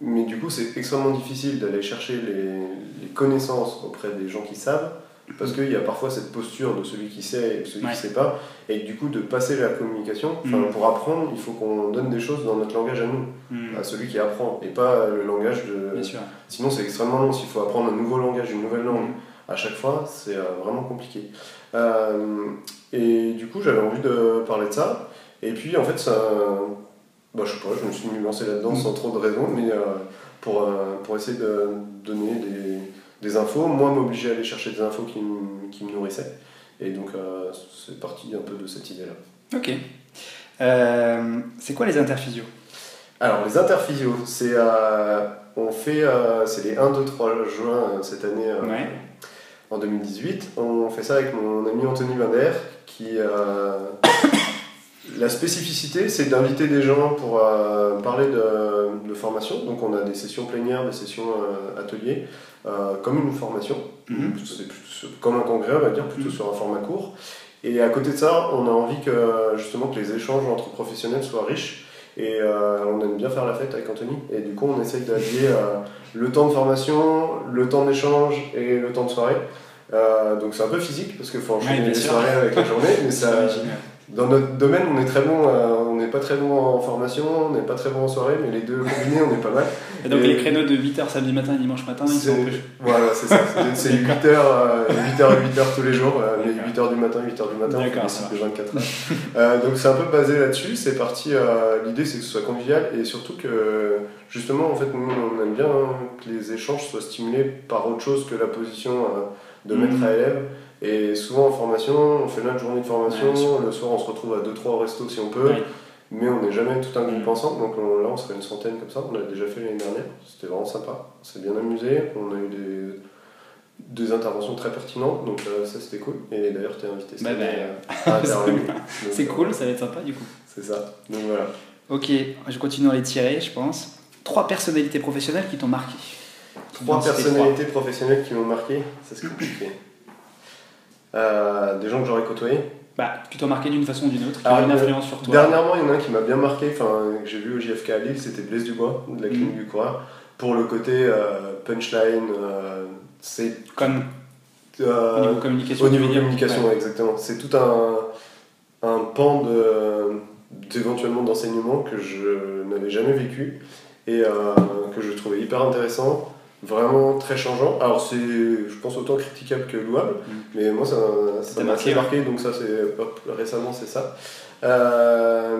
Mais du coup, c'est extrêmement difficile d'aller chercher les, connaissances auprès des gens qui savent, parce qu'il y a parfois cette posture de celui qui sait et de celui qui ne sait pas, et du coup, de passer la communication, mm. pour apprendre, il faut qu'on donne des choses dans notre langage à nous, mm. à celui qui apprend, et pas le langage de. Sinon, c'est extrêmement long. S'il faut apprendre un nouveau langage, une nouvelle langue, mm. à chaque fois, c'est euh, vraiment compliqué. Euh, et du coup, j'avais envie de parler de ça, et puis en fait, ça bah, je sais pas, je me suis lancé là-dedans sans trop de raison, mais euh, pour, euh, pour essayer de donner des, des infos, moi m'obliger à aller chercher des infos qui, qui me nourrissaient. Et donc euh, c'est parti un peu de cette idée-là. Ok. c'est quoi les interphysios? Alors les interphysios, c'est on fait c'est les 1, 2, 3 juin cette année en 2018. On fait ça avec mon ami Anthony Vander qui la spécificité, c'est d'inviter des gens pour euh, parler de, de, formation. Donc on a des sessions plénières, des sessions euh, ateliers, euh, comme une formation. Mhm. Comme un congrès, on va dire, plutôt mhm. sur un format court. Et à côté de ça, on a envie que justement que les échanges entre professionnels soient riches Et on aime bien faire la fête avec Anthony. Et du coup, on essaye d'allier le temps de formation, le temps d'échange et le temps de soirée. Donc c'est un peu physique parce qu'il faut enchaîner Ouais, les soirées avec la journée. Mais [LAUGHS] ça, J'imagine. Dans notre domaine, on est très bon. euh, on n'est pas très bon en formation, on n'est pas très bon en soirée, mais les deux combinés, on est pas mal. Et donc Et- les créneaux de 8h samedi matin et dimanche matin, ils sont. Voilà, c'est ça. C'est- C'est 8h, 8h, 8h tous les jours, euh, mais D'accord. 8h du matin, 8h du matin, on fait des ça cycles de 24 heures. Euh, donc c'est un peu basé là-dessus. C'est parti. euh, L'idée, c'est que ce soit convivial et surtout que, justement, en fait, nous, on aime bien hein, que les échanges soient stimulés par autre chose que la position euh, de maître à élève. Et souvent en formation, on fait notre journée de formation, Ouais, le soir on se retrouve à 2-3 au resto si on peut, Ouais. mais on n'est jamais tout un groupe Mhm. ensemble, donc on- là on serait une centaine comme ça, on l'a déjà fait l'année dernière, c'était vraiment sympa, on s'est bien amusé, on a eu des, des interventions très pertinentes, donc euh, ça c'était cool, et d'ailleurs t'es invité cette Bah, bah, euh, [LAUGHS] C'est euh, cool, ça va être sympa du coup. C'est ça, donc voilà. Ok, je continue à les tirer, je pense. Trois personnalités professionnelles qui t'ont marqué. Trois personnalités professionnelles qui m'ont marqué, ça c'est compliqué. Euh, des gens que j'aurais côtoyés. Bah, qui t'ont marqué d'une façon ou d'une autre, qui Ah, ont une euh, influence sur toi. Dernièrement, il y en a un qui m'a bien marqué, enfin, que j'ai vu au JFK à Lille, c'était Blaise Dubois, de la clinique Mhm. du coureur. Pour le côté euh, punchline, euh, c'est. Comme euh, au niveau communication. au niveau communication, Ouais. exactement. C'est tout un, un pan de, d'éventuellement d'enseignement que je n'avais jamais vécu et que je trouvais hyper intéressant, vraiment très changeant. Alors, c'est, je pense, autant critiquable que louable, Mhm. mais moi, ça, m'a marqué, assez marqué, donc ça, c'est récemment, c'est ça. Euh,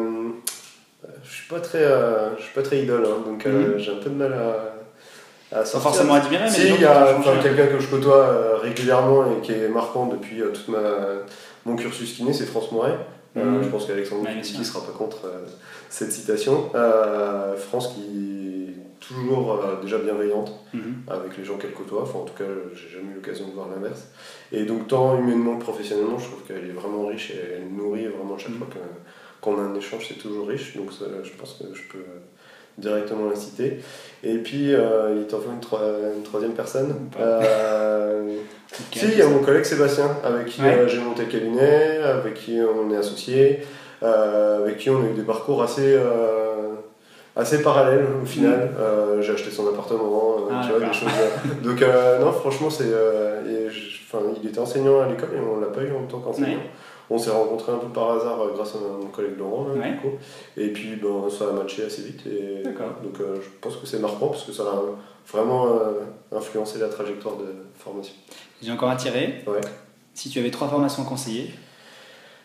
je suis pas très, euh, je suis pas très idole, hein, donc euh, Mhm. j'ai un peu de mal à, à Sans forcément admirer, mais Si, il y a enfin, quelqu'un que je côtoie régulièrement et qui est marquant depuis toute ma, mon cursus kiné, c'est France Moret. Mhm. je pense qu'Alexandre ne sera pas contre cette citation. France qui toujours euh, déjà bienveillante Mhm. avec les gens qu'elle côtoie. Enfin, en tout cas, j'ai jamais eu l'occasion de voir l'inverse. Et donc, tant humainement que professionnellement, je trouve qu'elle est vraiment riche et elle nourrit vraiment chaque Mhm. fois qu'on a un échange, c'est toujours riche. Donc, ça, je pense que je peux directement la citer. Et puis, euh, il t'en faut une, troi- une troisième personne. Euh, [LAUGHS] si, il y a mon collègue Sébastien, avec qui Ouais. j'ai monté le cabinet, avec qui on est associé, avec qui on a eu des parcours assez, assez parallèles au final. Euh, j'ai acheté son appartement, euh, Mm. Ah, tu vois, des choses. euh, [LAUGHS] Donc, euh, non, franchement, c'est, il était enseignant à l'école et on l'a pas eu en tant qu'enseignant. Ouais. On s'est rencontrés un peu par hasard grâce à mon collègue Laurent, Ouais. du coup. Et puis, ben, ça a matché assez vite. Et. Donc, je pense que c'est marquant parce que ça a vraiment influencé la trajectoire de formation. J'ai encore un tiré. Ouais. Si tu avais trois formations à conseiller,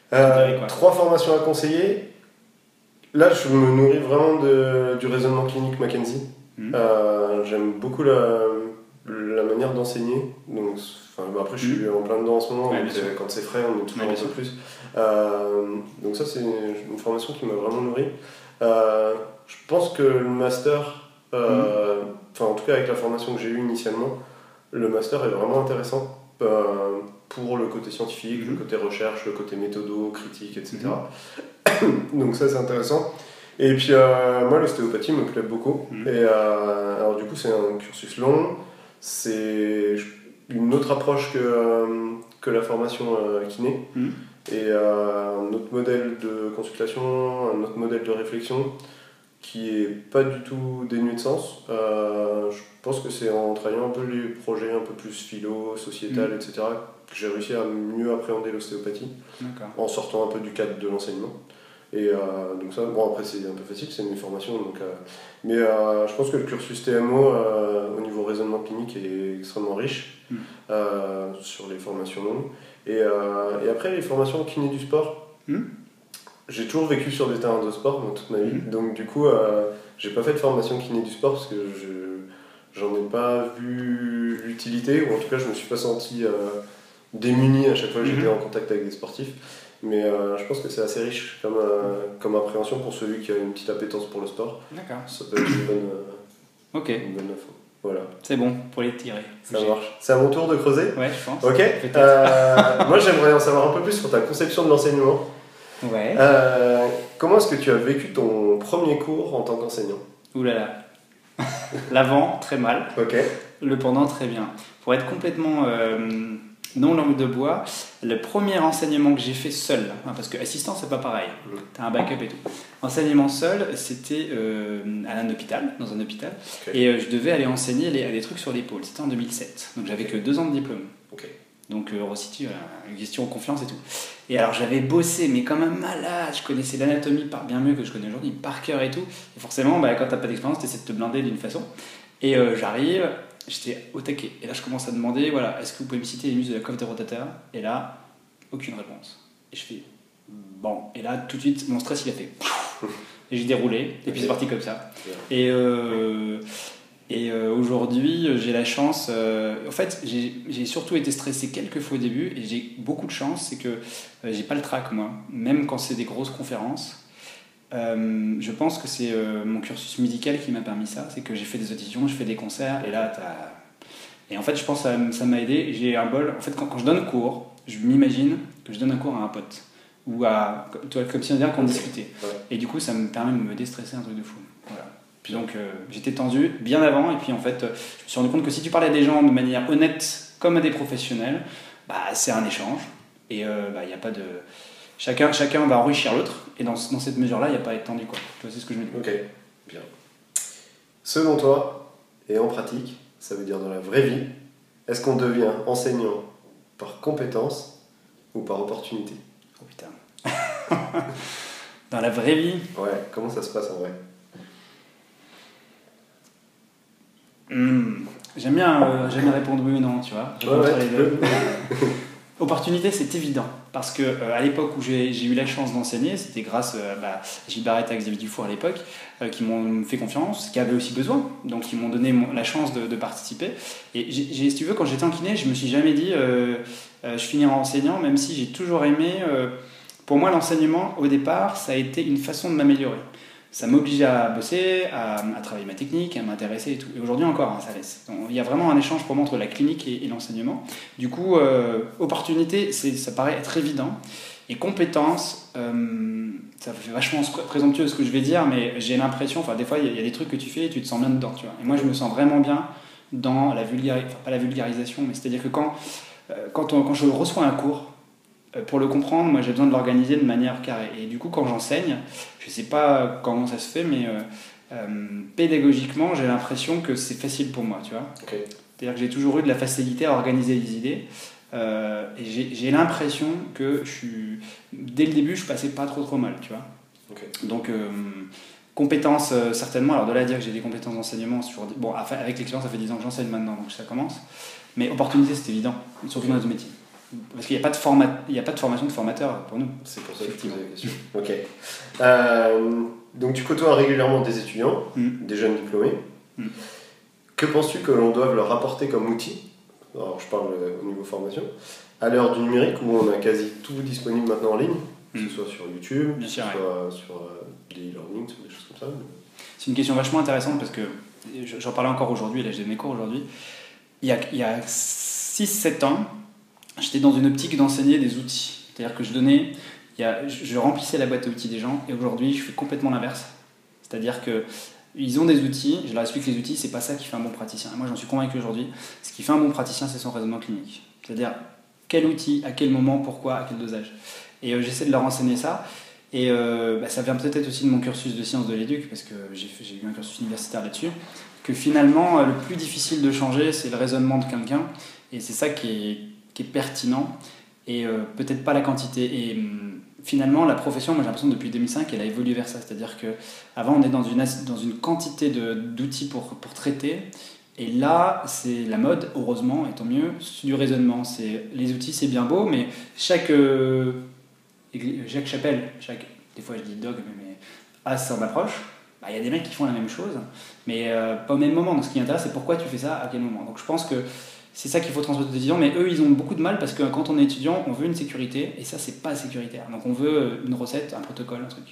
quoi? trois formations à conseiller. Là, je me nourris vraiment de, du raisonnement clinique Mackenzie. Mhm. Euh, J'aime beaucoup la, la manière d'enseigner. Donc, bon, après, je suis en plein dedans en ce moment. Ouais, donc, euh, quand c'est frais, on est toujours Ouais, un peu plus. Euh, donc, ça, c'est une, formation qui m'a vraiment nourri. Euh, je pense que le master, Mhm. enfin, en tout cas, avec la formation que j'ai eue initialement, le master est vraiment intéressant. Pour le côté scientifique, Mhm. le côté recherche, le côté méthodo, critique, etc. [COUGHS] Donc ça c'est intéressant. Et puis euh, moi l'ostéopathie me plaît beaucoup. Mhm. Et euh, alors du coup c'est un cursus long, c'est une autre approche que, euh, que la formation euh, kiné. Mhm. Et un autre modèle de consultation, un autre modèle de réflexion qui est pas du tout dénué de sens. Je pense que c'est en travaillant un peu les projets un peu plus philo, sociétal, etc. j'ai réussi à mieux appréhender l'ostéopathie en sortant un peu du cadre de l'enseignement. Et euh, donc ça, bon après c'est un peu facile, c'est une formation, donc, euh, mais euh, je pense que le cursus TMO au niveau raisonnement clinique est extrêmement riche Mm. euh, sur les formations longues. Et, et après les formations kiné du sport, Mm. j'ai toujours vécu sur des terrains de sport dans toute ma vie, Mm. donc du coup j'ai pas fait de formation kiné du sport parce que je j'en ai pas vu l'utilité, ou en tout cas je me suis pas senti démuni à chaque fois que j'étais Mhm. en contact avec des sportifs. Mais euh, je pense que c'est assez riche comme, euh, comme appréhension pour celui qui a une petite appétence pour le sport. D'accord. Ça peut être une bonne, euh, Ok, une bonne info. Voilà, c'est bon pour les tirer. ça marche. C'est à mon tour de creuser Ouais, je pense. Ok. [LAUGHS] Moi j'aimerais en savoir un peu plus sur ta conception de l'enseignement. Ouais. Comment est-ce que tu as vécu ton premier cours en tant qu'enseignant? Ouh là là. [LAUGHS] L'avant, très mal. Ok. Le pendant, très bien. Pour être complètement non langue de bois. Le premier enseignement que j'ai fait seul, hein, parce que assistant c'est pas pareil, Mm. t'as un backup et tout. Enseignement seul, c'était euh, à un hôpital, dans un hôpital, et euh, je devais aller enseigner les, des trucs sur l'épaule. C'était en 2007, donc j'avais que deux ans de diplôme. Donc euh, resitue, voilà, une question confiance et tout. Et alors j'avais bossé, mais comme un malade, je connaissais l'anatomie par bien mieux que je connais aujourd'hui, par cœur et tout. Et forcément, bah, quand t'as pas d'expérience, t'essaies de te blinder d'une façon. Et euh, j'arrive, j'étais au taquet. Et là, je commence à demander, voilà, est-ce que vous pouvez me citer les muscles de la coiffe des rotateurs Et là, aucune réponse. Et je fais, bon. Et là, tout de suite, mon stress, il a fait. Et j'ai déroulé, et puis c'est parti comme ça. Et, euh, et euh, aujourd'hui, j'ai la chance. euh, en fait, j'ai surtout été stressé quelques fois au début, et j'ai beaucoup de chance, c'est que j'ai pas le trac, moi. Même quand c'est des grosses conférences. Euh, je pense que c'est euh, mon cursus musical qui m'a permis ça. C'est que j'ai fait des auditions, je fais des concerts, et là, t'as. Et en fait, je pense que ça m'a aidé. J'ai un bol. En fait, quand, quand je donne cours, je m'imagine que je donne un cours à un pote. Ou à. tu vois, Comme si on dirait qu'on discutait. Ouais. Et du coup, ça me permet de me déstresser un truc de fou. Voilà. Puis donc, euh, j'étais tendu bien avant. Et puis, en fait, je me suis rendu compte que si tu parlais à des gens de manière honnête, comme à des professionnels, bah, c'est un échange. Et il n'y a pas de. Chacun, chacun va enrichir l'autre. Et dans, dans cette mesure-là, il n'y a pas à être tendu. Quoi. Tu vois, c'est ce que je me dis. Ok, bien. Selon toi, et en pratique, ça veut dire dans la vraie vie, est-ce qu'on devient enseignant par compétence ou par opportunité? Oh putain. [LAUGHS] dans la vraie vie, Ouais, comment ça se passe en vrai? Hmm, j'aime bien, euh, j'aime bien répondre oui ou non, tu vois. Ouais, ouais, Entre les deux. [LAUGHS] Opportunité, c'est évident. Parce que euh, à l'époque où j'ai eu la chance d'enseigner, c'était grâce euh, bah, à Gilles Barrette et Xavier Dufour à l'époque, euh, qui m'ont fait confiance, qui avaient aussi besoin. Donc ils m'ont donné la chance de, participer. Et j'ai, si tu veux, quand j'étais en kiné, je me suis jamais dit je finirai enseignant, même si j'ai toujours aimé. pour moi, l'enseignement, au départ, ça a été une façon de m'améliorer. Ça m'obligeait à bosser, à, travailler ma technique, à m'intéresser et tout. Et aujourd'hui encore, hein, ça laisse. Donc, Il y a vraiment un échange pour moi entre la clinique et, l'enseignement. Du coup, euh, opportunité, ça paraît être évident. Et compétence, euh, ça fait vachement présomptueux ce que je vais dire, mais j'ai l'impression, enfin des fois il y, a- des trucs que tu fais et tu te sens bien dedans. Et moi je me sens vraiment bien dans la vulgarisation, pas la vulgarisation, mais c'est-à-dire que quand, euh, quand, je reçois un cours, pour le comprendre, moi j'ai besoin de l'organiser de manière carrée. Et du coup quand j'enseigne, je sais pas comment ça se fait, mais euh, euh, pédagogiquement j'ai l'impression que c'est facile pour moi, tu vois. C'est-à-dire que j'ai toujours eu de la facilité à organiser les idées. Euh, et j'ai l'impression que je suis, dès le début, je passais pas trop trop mal, tu vois. Donc, euh, compétences, euh, certainement. Alors, de là à dire que j'ai des compétences d'enseignement, toujours. Bon, avec l'expérience, ça fait 10 ans que j'enseigne maintenant, donc ça commence. Mais opportunité, c'est évident, surtout dans notre métier. Parce qu'il n'y a, pas de forma- il y a pas de formation de formateur pour nous. C'est pour ça que je posais la question. Ok. Euh, donc tu côtoies régulièrement des étudiants, Mm. des jeunes diplômés. Mm. Que penses-tu que l'on doive leur apporter comme outil? Alors je parle euh, au niveau formation. À l'heure du numérique où on a quasi tout disponible maintenant en ligne, que Mm. ce soit sur YouTube, Bien que ce ouais. soit sur euh, des e-learning, des choses comme ça. C'est une question vachement intéressante parce que j'en parlais encore aujourd'hui, là j'ai mes cours aujourd'hui. Il y a, il y a 6-7 ans, j'étais dans une optique d'enseigner des outils. C'est-à-dire que je donnais, je, remplissais la boîte à outils des gens et aujourd'hui je fais complètement l'inverse. C'est-à-dire que ils ont des outils, je leur explique les outils, c'est pas ça qui fait un bon praticien. Moi j'en suis convaincu aujourd'hui, ce qui fait un bon praticien c'est son raisonnement clinique. C'est-à-dire quel outil, à quel moment, pourquoi, à quel dosage. Et euh, j'essaie de leur enseigner ça. Et euh, bah, ça vient peut-être aussi de mon cursus de sciences de l'éduc, parce que j'ai eu un cursus universitaire là-dessus, que finalement, euh, le plus difficile de changer, c'est le raisonnement de quelqu'un, et c'est ça qui est, pertinent, et euh, peut-être pas la quantité. Et hum, finalement, la profession, moi j'ai l'impression depuis 2005, elle a évolué vers ça, c'est-à-dire que avant on est dans une, dans une quantité d'outils pour, pour traiter, et là, c'est la mode, heureusement, et tant mieux, du raisonnement. C'est les outils, c'est bien beau, mais chaque euh, chaque chapelle, chaque, des fois je dis dogme, mais a son approche. Bah, Il y a des mecs qui font la même chose, mais euh, pas au même moment. Donc ce qui intéresse, c'est pourquoi tu fais ça, à quel moment. Donc je pense que c'est ça qu'il faut transmettre aux étudiants, mais eux, ils ont beaucoup de mal parce que quand on est étudiant, on veut une sécurité, et ça, c'est pas sécuritaire. Donc on veut euh, une recette, un protocole, un truc.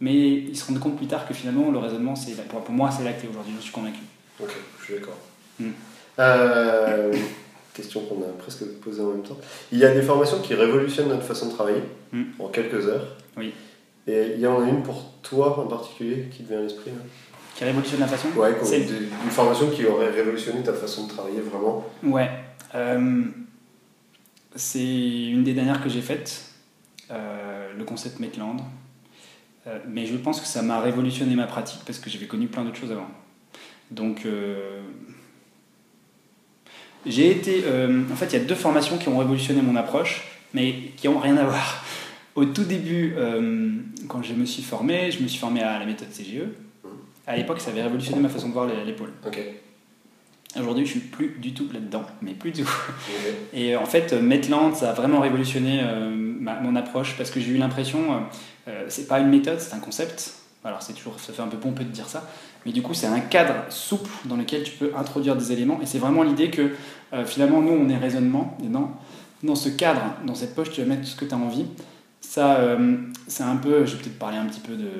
Mais ils se rendent compte plus tard que finalement, le raisonnement, c'est la- pour, moi, c'est l'acté aujourd'hui, je suis convaincu. Ok, je suis d'accord. Mm. Euh, question qu'on a presque posée en même temps. Il y a des formations qui révolutionnent notre façon de travailler Mm. en quelques heures. Oui. Et il y en a une pour toi en particulier qui te vient à l'esprit Qui révolutionne la façon Ouais, C'est- une formation qui aurait révolutionné ta façon de travailler vraiment. Ouais. Euh, c'est une des dernières que j'ai faites, euh, le concept Maitland. Euh, mais je pense que ça m'a révolutionné ma pratique parce que j'avais connu plein d'autres choses avant. Donc, j'ai été. en fait, il y a deux formations qui ont révolutionné mon approche, mais qui n'ont rien à voir. Au tout début, quand je me suis formé, je me suis formé à la méthode CGE. À l'époque, ça avait révolutionné ma façon de voir l'épaule. Aujourd'hui, je suis plus du tout là-dedans, mais plus du tout. Et euh, en fait, Maitland, ça a vraiment révolutionné euh, mon approche parce que j'ai eu l'impression, euh, c'est pas une méthode, c'est un concept. Alors c'est toujours, ça fait un peu pompeux de dire ça, mais du coup c'est un cadre souple dans lequel tu peux introduire des éléments. Et c'est vraiment l'idée que finalement nous on est raisonnement et dans, dans ce cadre, dans cette poche, tu vas mettre ce que tu as envie. Ça, c'est un peu, je vais peut-être parler un petit peu de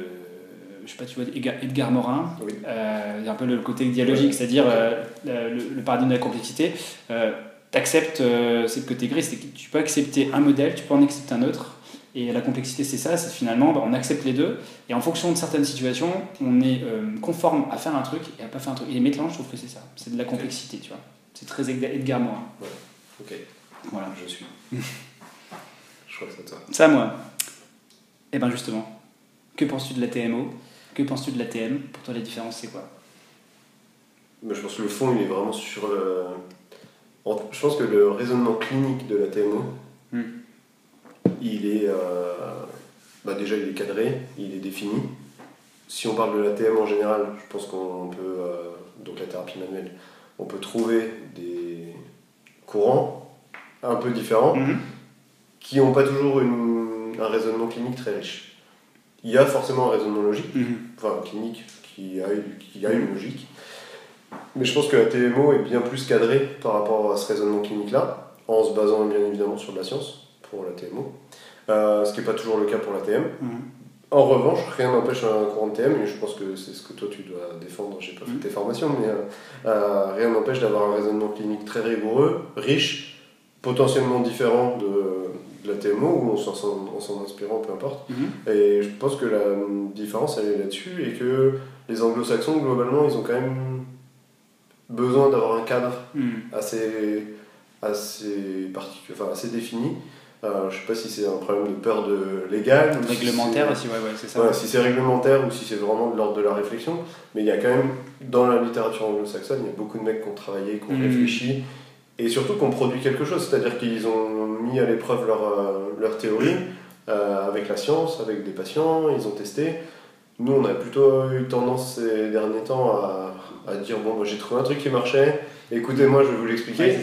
je sais pas, tu vois, Edgar Morin, euh, un peu le côté dialogique, c'est-à-dire euh, le, paradigme de la complexité. Euh, tu acceptes, c'est le côté gris, c'est que tu peux accepter un modèle, tu peux en accepter un autre. Et la complexité, c'est ça, c'est finalement, bah, on accepte les deux, et en fonction de certaines situations, on est conforme à faire un truc et à pas faire un truc. Et les mélanges, je trouve que c'est ça, c'est de la complexité, tu vois. C'est très Edgar Morin. Ouais. Ok. Voilà. Je suis. [LAUGHS] je crois que c'est toi. Ça, moi. Et eh ben justement, que penses-tu de la TMO que penses-tu de l'ATM Pour toi, la différence, c'est quoi? Je pense que le fond, il est vraiment sur le... Je pense que le raisonnement clinique de la TMO, hmm. il est... Euh, bah déjà, il est cadré, il est défini. Si on parle de l'ATM en général, je pense qu'on peut... Euh, donc la thérapie manuelle, on peut trouver des courants un peu différents hmm. qui n'ont pas toujours un raisonnement clinique très riche il y a forcément un raisonnement logique, mhm. enfin clinique, qui a, qui a une logique. Mais je pense que la TMO est bien plus cadrée par rapport à ce raisonnement clinique-là, en se basant bien évidemment sur de la science pour la TMO, euh, ce qui n'est pas toujours le cas pour la TM. Mhm. En revanche, rien n'empêche un courant de TM, et je pense que c'est ce que toi tu dois défendre, j'ai pas fait mhm. tes formations, mais euh, euh, rien n'empêche d'avoir un raisonnement clinique très rigoureux, riche, potentiellement différent de, la TMO ou en s'en inspirant, peu importe. Mhm. Et je pense que la différence, elle est là-dessus et que les anglo-saxons, globalement, ils ont quand même besoin d'avoir un cadre mhm. assez, assez, enfin, assez défini. Euh, je sais pas si c'est un problème de peur de légal. Réglementaire aussi, ouais, ouais c'est ça. si c'est réglementaire ou si c'est vraiment de l'ordre de la réflexion. Mais il y a quand même, dans la littérature anglo-saxonne, il y a beaucoup de mecs qui ont travaillé, qui ont mhm. réfléchi et surtout qu'on produit quelque chose, c'est-à-dire qu'ils ont mis à l'épreuve leur, euh, leur théorie euh, avec la science, avec des patients, ils ont testé. Nous, on a plutôt eu tendance ces derniers temps à, à dire bon, j'ai trouvé un truc qui marchait, écoutez-moi, je vais vous l'expliquer.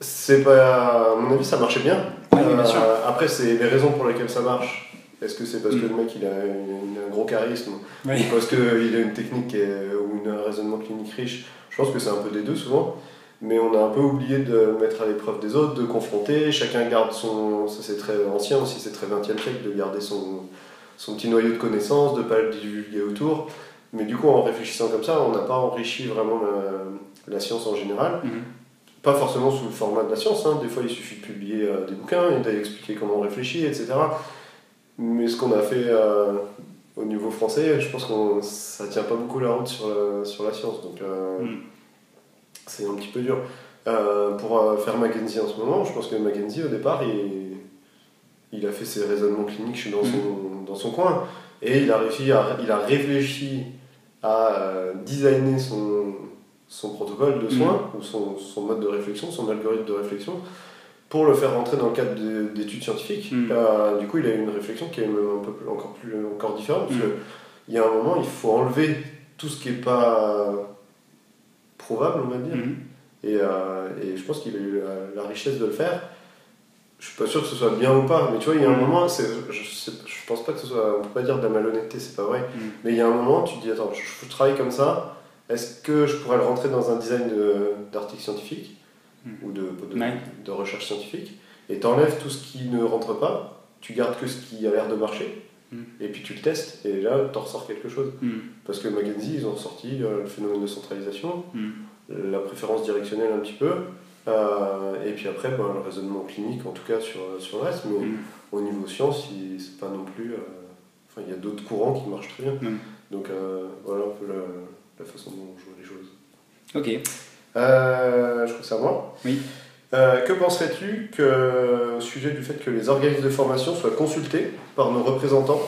c'est pas, à mon avis, ça marchait bien. Euh, après, c'est les raisons pour lesquelles ça marche. Est-ce que c'est parce que mm. le mec il a, un gros charisme ou parce qu'il a une technique ou un raisonnement clinique riche? Je pense que c'est un peu des deux souvent mais on a un peu oublié de mettre à l'épreuve des autres, de confronter. Chacun garde son. Ça, c'est très ancien aussi, c'est très 20e siècle de garder son, son petit noyau de connaissances, de ne pas le divulguer autour. Mais du coup, en réfléchissant comme ça, on n'a pas enrichi vraiment la, science en général. Mhm. Pas forcément sous le format de la science, hein. des fois il suffit de publier euh, des bouquins et d'expliquer comment on réfléchit, etc. Mais ce qu'on a fait euh, au niveau français, je pense que ça tient pas beaucoup la route sur la, sur la science. Donc, euh, mhm c'est un petit peu dur. Euh, pour euh, faire Mackenzie en ce moment, je pense que Mackenzie, au départ, il, il a fait ses raisonnements cliniques dans son, mm. dans son coin. Et il a réussi à, il a réfléchi à euh, designer son, son protocole de soins, mm. ou son, son, mode de réflexion, son algorithme de réflexion, pour le faire rentrer dans le cadre d'études scientifiques. Mm. du coup, il a eu une réflexion qui est même un peu plus, encore, plus, encore différente, parce qu'il y a un moment, il faut enlever tout ce qui n'est pas probable, on va dire. Mhm. Et, euh, et, je pense qu'il a eu la, richesse de le faire. Je suis pas sûr que ce soit bien ou pas, mais tu vois, il y a un mhm. moment, je, je pense pas que ce soit, on peut pas dire de la malhonnêteté, c'est pas vrai, mhm. mais il y a un moment, tu te dis, attends, je, travaille comme ça, est-ce que je pourrais le rentrer dans un design d'article scientifique ou de, de, de, recherche scientifique? Et t'enlèves tout ce qui ne rentre pas, tu gardes que ce qui a l'air de marcher, et puis tu le testes, et là, tu en ressors quelque chose. Parce que Mackenzie, ils ont sorti euh, le phénomène de centralisation, la préférence directionnelle un petit peu, euh, et puis après, ben, le raisonnement clinique, en tout cas sur, sur le reste, mais au niveau science, c'est pas non plus. Euh, enfin, il y a d'autres courants qui marchent très bien. Donc voilà un peu la, façon dont on joue les choses. Ok. je trouve que c'est à moi. Oui. Euh, que penserais-tu que, au sujet du fait que les organismes de formation soient consultés par nos représentants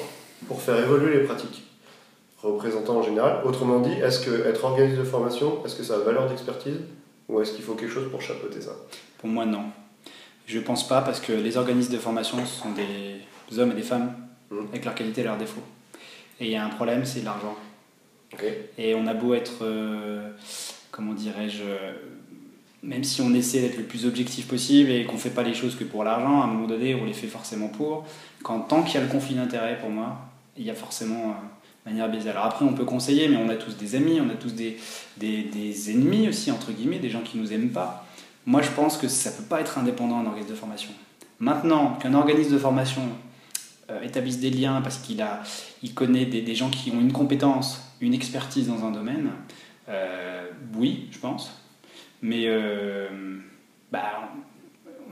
pour faire évoluer les pratiques? Représentants en général. Autrement dit, est-ce que être organisme de formation, est-ce que ça a valeur d'expertise ou est-ce qu'il faut quelque chose pour chapeauter ça? Pour moi, non. Je pense pas parce que les organismes de formation sont des hommes et des femmes Mhm. avec leurs qualités et leurs défauts. Et il y a un problème, c'est l'argent. Et on a beau être, euh, comment dirais-je, même si on essaie d'être le plus objectif possible et qu'on fait pas les choses que pour l'argent, à un moment donné, on les fait forcément pour. Quand tant qu'il y a le conflit d'intérêts, pour moi, il y a forcément euh, manière biaisée. Alors après, on peut conseiller, mais on a tous des amis, on a tous des, ennemis aussi, entre guillemets, des gens qui nous aiment pas. Moi, je pense que ça peut pas être indépendant un organisme de formation. Maintenant, qu'un organisme de formation euh, établisse des liens parce qu'il a, il connaît des, des gens qui ont une compétence, une expertise dans un domaine, euh, oui, je pense. Mais euh, bah,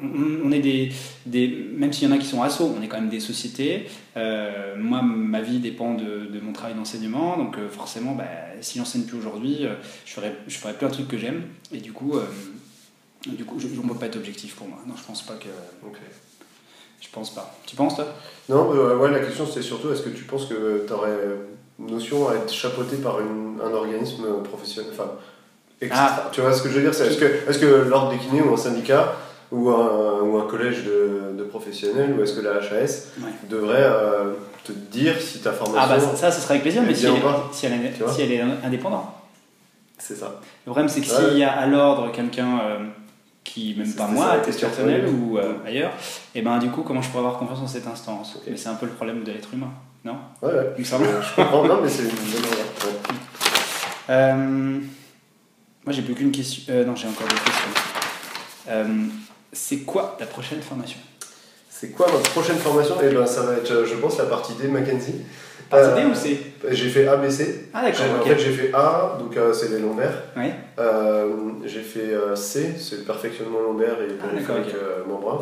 on, on est des, des même s'il y en a qui sont assos, on est quand même des sociétés. Euh, moi, ma vie dépend de, de mon travail d'enseignement, donc euh, forcément, bah, si j'enseigne plus aujourd'hui, euh, je ferai, je ferai plus un truc que j'aime, et du coup, euh, du coup, je ne peux pas être objectif pour moi. Non, je pense pas que, Ok. je pense pas. Tu penses toi? Non, euh, ouais, la question c'est surtout est-ce que tu penses que tu aurais notion à être chapeauté par une- un organisme professionnel Enfin, extra. Tu vois ce que je veux dire Est-ce que, est que l'ordre des kinés ou un syndicat ou un, ou un collège de, de professionnels ou est-ce que la HAS Ouais. devrait euh, te dire si ta formation. Ah bah ça, ça, ce serait avec plaisir, mais si elle, pas, si, elle est, tu vois si elle est indépendante. C'est ça. Le problème, c'est que Ouais. s'il y a à l'ordre quelqu'un euh, qui, même pas moi, ça, à personnel ou euh, ailleurs, et ben du coup, comment je pourrais avoir confiance en cette instance? Ok. Mais c'est un peu le problème de l'être humain, non? Ouais, ouais. Il me semble. [LAUGHS] Je comprends, non, mais c'est une bonne. Euh, moi, j'ai plus qu'une question. euh, non, j'ai encore des questions. Euh, c'est quoi ta prochaine formation? C'est quoi ma prochaine formation? Et ben ça va être, euh, je pense, la partie D Mackenzie. Partie D ou C? J'ai fait ABC. Ah d'accord, En fait, j'ai fait A, donc c'est les lombaires. Euh, j'ai fait C, c'est le perfectionnement lombaire et Ah, d'accord, euh, membrane.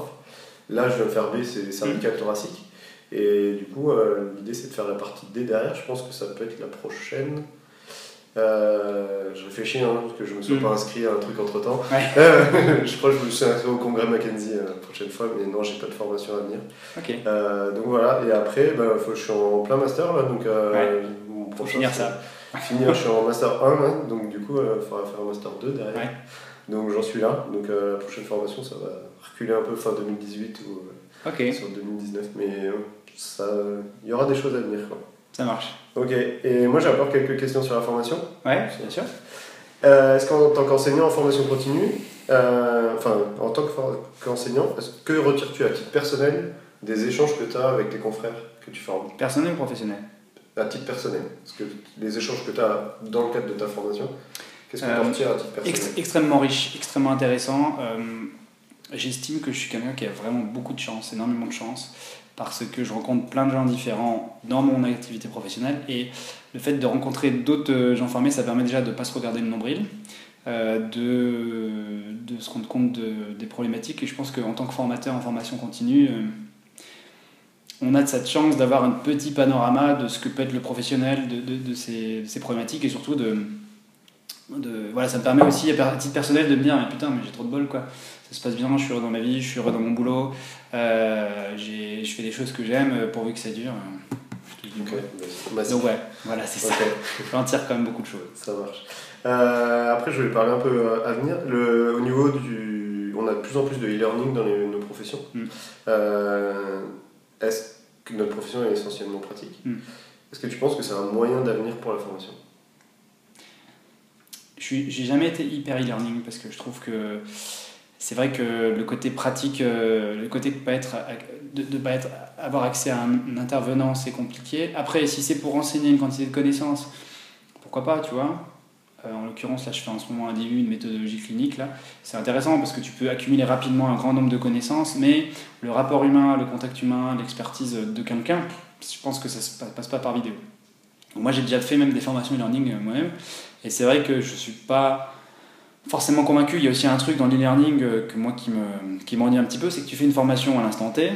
Là, je viens de faire B, c'est cervical thoracique. Et du coup, l'idée c'est de faire la partie D derrière. Je pense que ça peut être la prochaine. Euh, je réfléchis hein, parce que je me suis Mm. pas inscrit à un truc entre temps. Ouais. [LAUGHS] je crois que je me suis inscrit au congrès Mackenzie euh, la prochaine fois, mais non, j'ai pas de formation à venir. Euh, donc voilà, et après, bah, faut, je suis en plein master là, donc euh, Ouais. mon finir ça. Finir, je suis en master 1 là, donc du coup, il faudra faire un master 2 derrière. Ouais. Donc j'en suis là, donc euh, la prochaine formation, ça va reculer un peu fin 2018 ou euh, Ok, sur 2019, mais euh, il y aura des choses à venir. Quoi. ça marche. Ok, et moi j'ai encore quelques questions sur la formation. Ouais, bien sûr. Euh, est-ce qu'en tant qu'enseignant en formation continue, euh, enfin en tant qu'enseignant, est-ce que retires-tu à titre personnel des échanges que tu as avec tes confrères que tu formes? Personnel ou professionnel? À titre personnel Est-ce que les échanges que tu as dans le cadre de ta formation, qu'est-ce que tu Euh, en retires à titre personnel? Ex- extrêmement riche, extrêmement intéressant. J'estime que je suis quelqu'un qui a vraiment beaucoup de chance, énormément de chance, parce que je rencontre plein de gens différents dans mon activité professionnelle. Et le fait de rencontrer d'autres gens formés, ça permet déjà de ne pas se regarder le nombril, euh, de, se rendre compte de- des problématiques. Et je pense qu'en tant que formateur en formation continue, euh, on a de cette chance d'avoir un petit panorama de ce que peut être le professionnel, de, de, problématiques et surtout de, voilà, ça me permet aussi à titre personnel de me dire mais putain mais j'ai trop de bol quoi ça se passe bien je suis heureux dans ma vie je suis heureux dans mon boulot euh, j'ai- je fais des choses que j'aime euh, pourvu que ça dure ouais. bah, donc ouais voilà c'est ça Ok, [LAUGHS] j'en tire quand même beaucoup de choses ça marche. Euh, après, je vais parler un peu euh, avenir. Le, au niveau du. On a de plus en plus de e-learning dans les- nos professions. Mm. Euh, Est-ce que notre profession est essentiellement pratique? Mm. Est-ce que tu penses que c'est un moyen d'avenir pour la formation? Je suis- j'ai jamais été hyper e-learning parce que je trouve que c'est vrai que le côté pratique, euh, le côté de pas être, de, pas être, avoir accès à un, intervenant, c'est compliqué. Après, si c'est pour enseigner une quantité de connaissances, pourquoi pas, tu vois. Euh, en l'occurrence, là, je fais en ce moment un DU, une méthodologie clinique. Là, c'est intéressant parce que tu peux accumuler rapidement un grand nombre de connaissances, mais le rapport humain, le contact humain, l'expertise de quelqu'un, je pense que ça se pa- passe pas par vidéo. Moi, j'ai déjà fait même des formations e-learning euh, moi-même, et c'est vrai que je suis pas forcément convaincu. Il y a aussi un truc dans l'e-learning euh, que moi qui me qui m'ennuie un petit peu, c'est que tu fais une formation à l'instant T,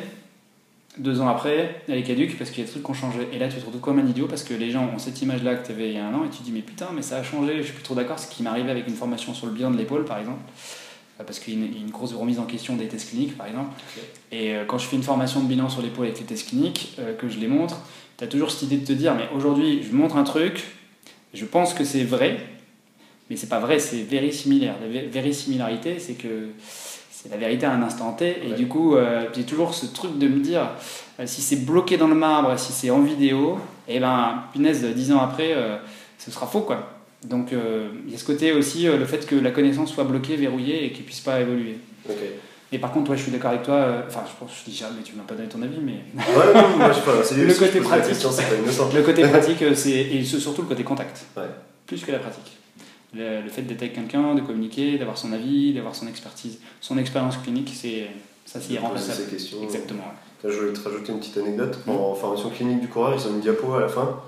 deux ans après, elle est caduque parce qu'il y a des trucs qui ont changé. Et là, tu te retrouves comme un idiot parce que les gens ont cette image-là que tu avais il y a un an et tu te dis, mais putain, mais ça a changé, je suis plus trop d'accord. Ce qui arrivé avec une formation sur le bilan de l'épaule, par exemple. euh, parce qu'il y a une, une grosse remise en question des tests cliniques, par exemple. Et euh, quand je fais une formation de bilan sur l'épaule avec les tests cliniques, que je les montre, tu as toujours cette idée de te dire, mais aujourd'hui, je montre un truc, je pense que c'est vrai, mais c'est pas vrai, c'est vérisimilaire. La vé- vérisimilarité, c'est que c'est la vérité à un instant T. Et Ouais. du coup, euh, j'ai toujours ce truc de me dire, euh, si c'est bloqué dans le marbre, si c'est en vidéo, et ben, punaise, dix ans après, euh, ce sera faux, quoi. Donc, il y a ce côté aussi, le fait que la connaissance soit bloquée, verrouillée et qu'elle puisse pas évoluer. Ok. Et par contre, toi, je suis d'accord avec toi, enfin, je pense, je dis jamais, tu m'as pas donné ton avis, mais Ouais, non, moi je sais pas. c'est- [LAUGHS] Le côté pratique. question, c'est pas innocent. le côté [LAUGHS] pratique, c'est, et surtout le côté contact, Ouais. plus que la pratique. Le, le fait d'être avec quelqu'un, de communiquer, d'avoir son avis, d'avoir son expertise, son expérience clinique, c'est ça, c'est irremplaçable. ces questions. Exactement. ouais. Là, Je voulais te rajouter une petite anecdote. Mm. En formation clinique du coureur, ils ont une diapo à la fin.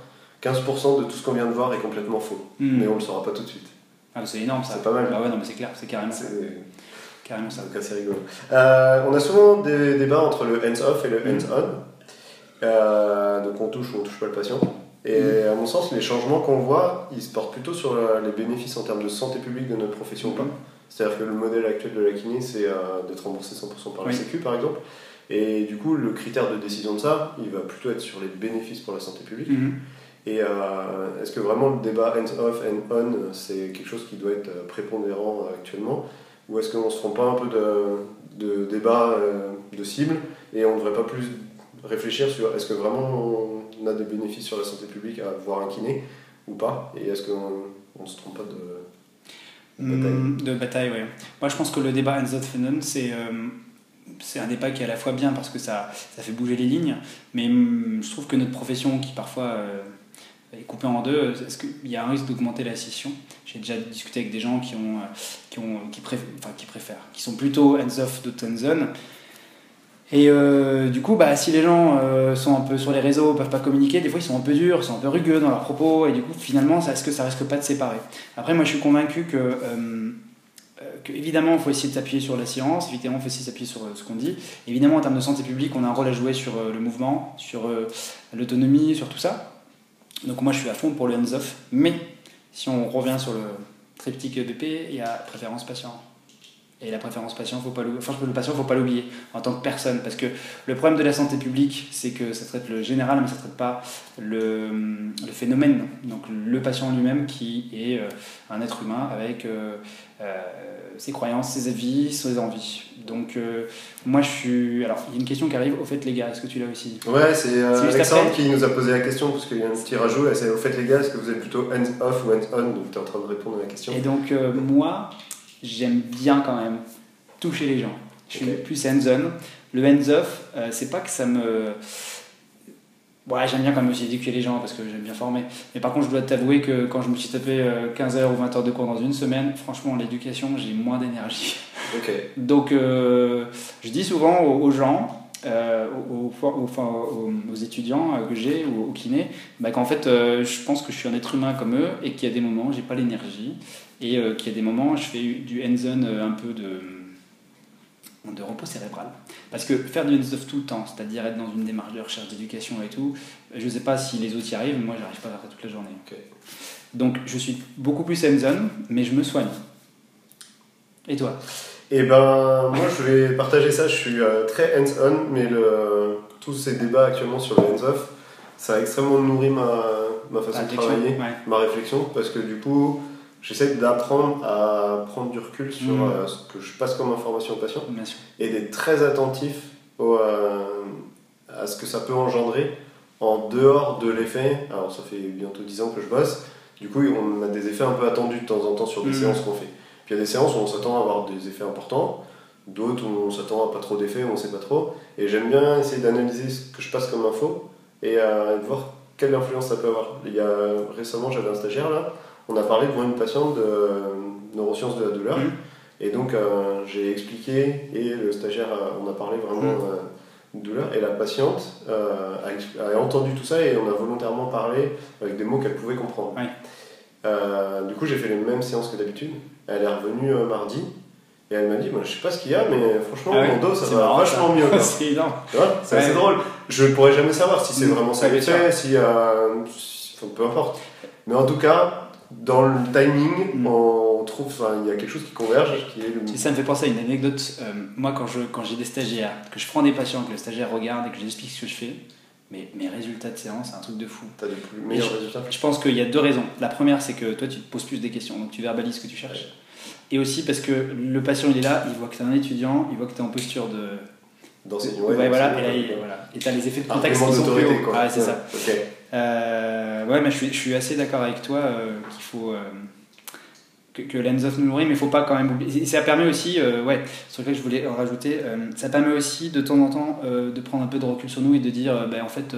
15% de tout ce qu'on vient de voir est complètement faux. Hmm. Mais on le saura pas tout de suite. Ah, c'est énorme ça. C'est pas mal. Bah ouais, non, mais c'est clair, c'est carrément ça. C'est ça. donc assez rigolo. Euh, on a souvent des débats entre le hands-off et le Mm. hands-on. Euh, donc on touche ou on touche pas le patient. Et à mon sens, les changements qu'on voit, ils se portent plutôt sur la- les bénéfices en termes de santé publique de notre profession ou pas. Mhm. C'est-à-dire que le modèle actuel de la kiné, c'est euh, d'être remboursé 100% par la Oui. Sécu, par exemple. Et du coup, le critère de décision de ça, il va plutôt être sur les bénéfices pour la santé publique. Mhm. Et euh, est-ce que vraiment le débat hands-off, hand-on, c'est quelque chose qui doit être euh, prépondérant euh, actuellement? Ou est-ce qu'on ne se trompe pas un peu de, de débat euh, de cible et on ne devrait pas plus réfléchir sur est-ce que vraiment on a des bénéfices sur la santé publique à voir un kiné ou pas Et est-ce qu'on ne se trompe pas de, bataille Hmm, bataille, ouais. Moi, je pense que le débat hands-off hands-on, c'est euh, c'est un débat qui est à la fois bien parce que ça, ça fait bouger les lignes, mais hum, je trouve que notre profession, qui parfois euh, est coupée en deux, est-ce qu'il y a un risque d'augmenter la scission? J'ai déjà discuté avec des gens qui, ont, euh, qui, ont, qui, préf- enfin, qui préfèrent, qui sont plutôt hands-off de hands-on. Et euh, du coup, bah, si les gens euh, sont un peu sur les réseaux, peuvent pas communiquer, des fois ils sont un peu durs, ils sont un peu rugueux dans leurs propos, et du coup, finalement, est-ce que ça risque pas de séparer? Après, moi, je suis convaincu que, euh, évidemment, il faut essayer de s'appuyer sur la science, évidemment, il faut essayer de s'appuyer sur ce qu'on dit. Évidemment, en termes de santé publique, on a un rôle à jouer sur le mouvement, sur l'autonomie, sur tout ça. Donc moi, je suis à fond pour le hands-off, mais si on revient sur le triptyque BP, il y a préférence patient. Et la préférence patient, faut pas. Enfin, le patient, faut pas l'oublier en tant que personne, parce que le problème de la santé publique, c'est que ça traite le général, mais ça traite pas le, le phénomène. Donc le patient lui-même qui est euh, un être humain avec euh, euh, ses croyances, ses avis, ses envies. Donc euh, moi, je suis. Alors, il y a une question qui arrive. Au fait, les gars, est-ce que tu l'as aussi Ouais, c'est Alexandre qui nous a posé la question parce qu'il y a un petit rajout. C'est au fait, les gars, est-ce que vous êtes plutôt hands-off ou hands-on Donc tu es en train de répondre à la question. Et donc, moi, j'aime bien quand même toucher les gens. Je suis plus hands-on. Le hands-off, euh, c'est pas que ça me. Ouais, j'aime bien quand même aussi éduquer les gens parce que j'aime bien former. Mais par contre, je dois t'avouer que quand je me suis tapé euh, 15 heures ou 20 heures de cours dans une semaine, franchement, l'éducation, j'ai moins d'énergie. Ok. [LAUGHS] Donc, euh, je dis souvent aux, gens, euh, aux, étudiants euh, que j'ai ou aux kinés, bah, qu'en fait, euh, je pense que je suis un être humain comme eux et qu'il y a des moments où j'ai pas l'énergie et euh, qu'il y a des moments je fais du hands-on euh, un peu de, de repos cérébral. Parce que faire du hands-off tout le temps, c'est-à-dire être dans une démarche de recherche d'éducation et tout, je sais pas si les autres y arrivent, moi, j'arrive pas à faire ça toute la journée. Donc, je suis beaucoup plus hands-on, mais je me soigne. Et toi? Et ben, moi, je vais partager ça. Je suis euh, très hands-on, mais le, tous ces débats actuellement sur le hands-off, ça a extrêmement nourri ma, ma façon de travailler, Ouais. ma réflexion, parce que du coup, j'essaie d'apprendre à prendre du recul sur Mhm. euh, ce que je passe comme information au patient Bien sûr. et d'être très attentif au, euh, à ce que ça peut engendrer en dehors de l'effet. Alors, ça fait bientôt 10 ans que je bosse. Du coup, on a des effets un peu attendus de temps en temps sur des Mhm. séances qu'on fait. Puis il y a des séances où on s'attend à avoir des effets importants, d'autres où on s'attend à pas trop d'effets, où on sait pas trop. Et j'aime bien essayer d'analyser ce que je passe comme info et euh, de voir quelle influence ça peut avoir. Il y a, récemment, j'avais un stagiaire là, on a parlé devant une patiente de neurosciences de la douleur. Mhm. Et donc euh, j'ai expliqué et le stagiaire, on a parlé vraiment Mhm. euh, de douleur. Et la patiente euh, a, entendu tout ça et on a volontairement parlé avec des mots qu'elle pouvait comprendre. Euh, du coup, j'ai fait les mêmes séances que d'habitude. Elle est revenue euh, mardi et elle m'a dit moi, Je sais pas ce qu'il y a, mais franchement, Ah ouais, mon dos ça va marrant, vachement ça. mieux. [LAUGHS] c'est énorme. C'est Ouais. drôle. Je ne pourrais jamais savoir si c'est Mm. vraiment ça fait, si, euh, si- enfin, peu importe. Mais en tout cas, dans le timing, Mm. on trouve, enfin, il y a quelque chose qui converge, qui est le. Ça me fait penser à une anecdote. euh, moi, quand je quand j'ai des stagiaires, que je prends des patients, que le stagiaire regarde et que je lui explique ce que je fais, mais mes résultats de séance, c'est un truc de fou. T'as des plus meilleurs résultats. Je pense qu'il y a deux raisons. La première, c'est que toi, tu te poses plus des questions, donc tu verbalises ce que tu cherches. Et aussi parce que le patient, il est là, il voit que tu es un étudiant, il voit que tu es en posture de. D'enseignement. Ouais, voilà, et d'enseignement, là, il- ouais. voilà. Et tu as les effets de contexte qui sont plus hauts. Ah, c'est ça. Euh, ouais, mais je suis, je suis assez d'accord avec toi euh, qu'il faut. euh, que, que of nous nourrit, mais il faut pas quand même oublier. Ça permet aussi, ouais, sur lequel je voulais en rajouter, ça permet aussi de temps en temps de prendre un peu de recul sur nous et de dire, ben, en fait,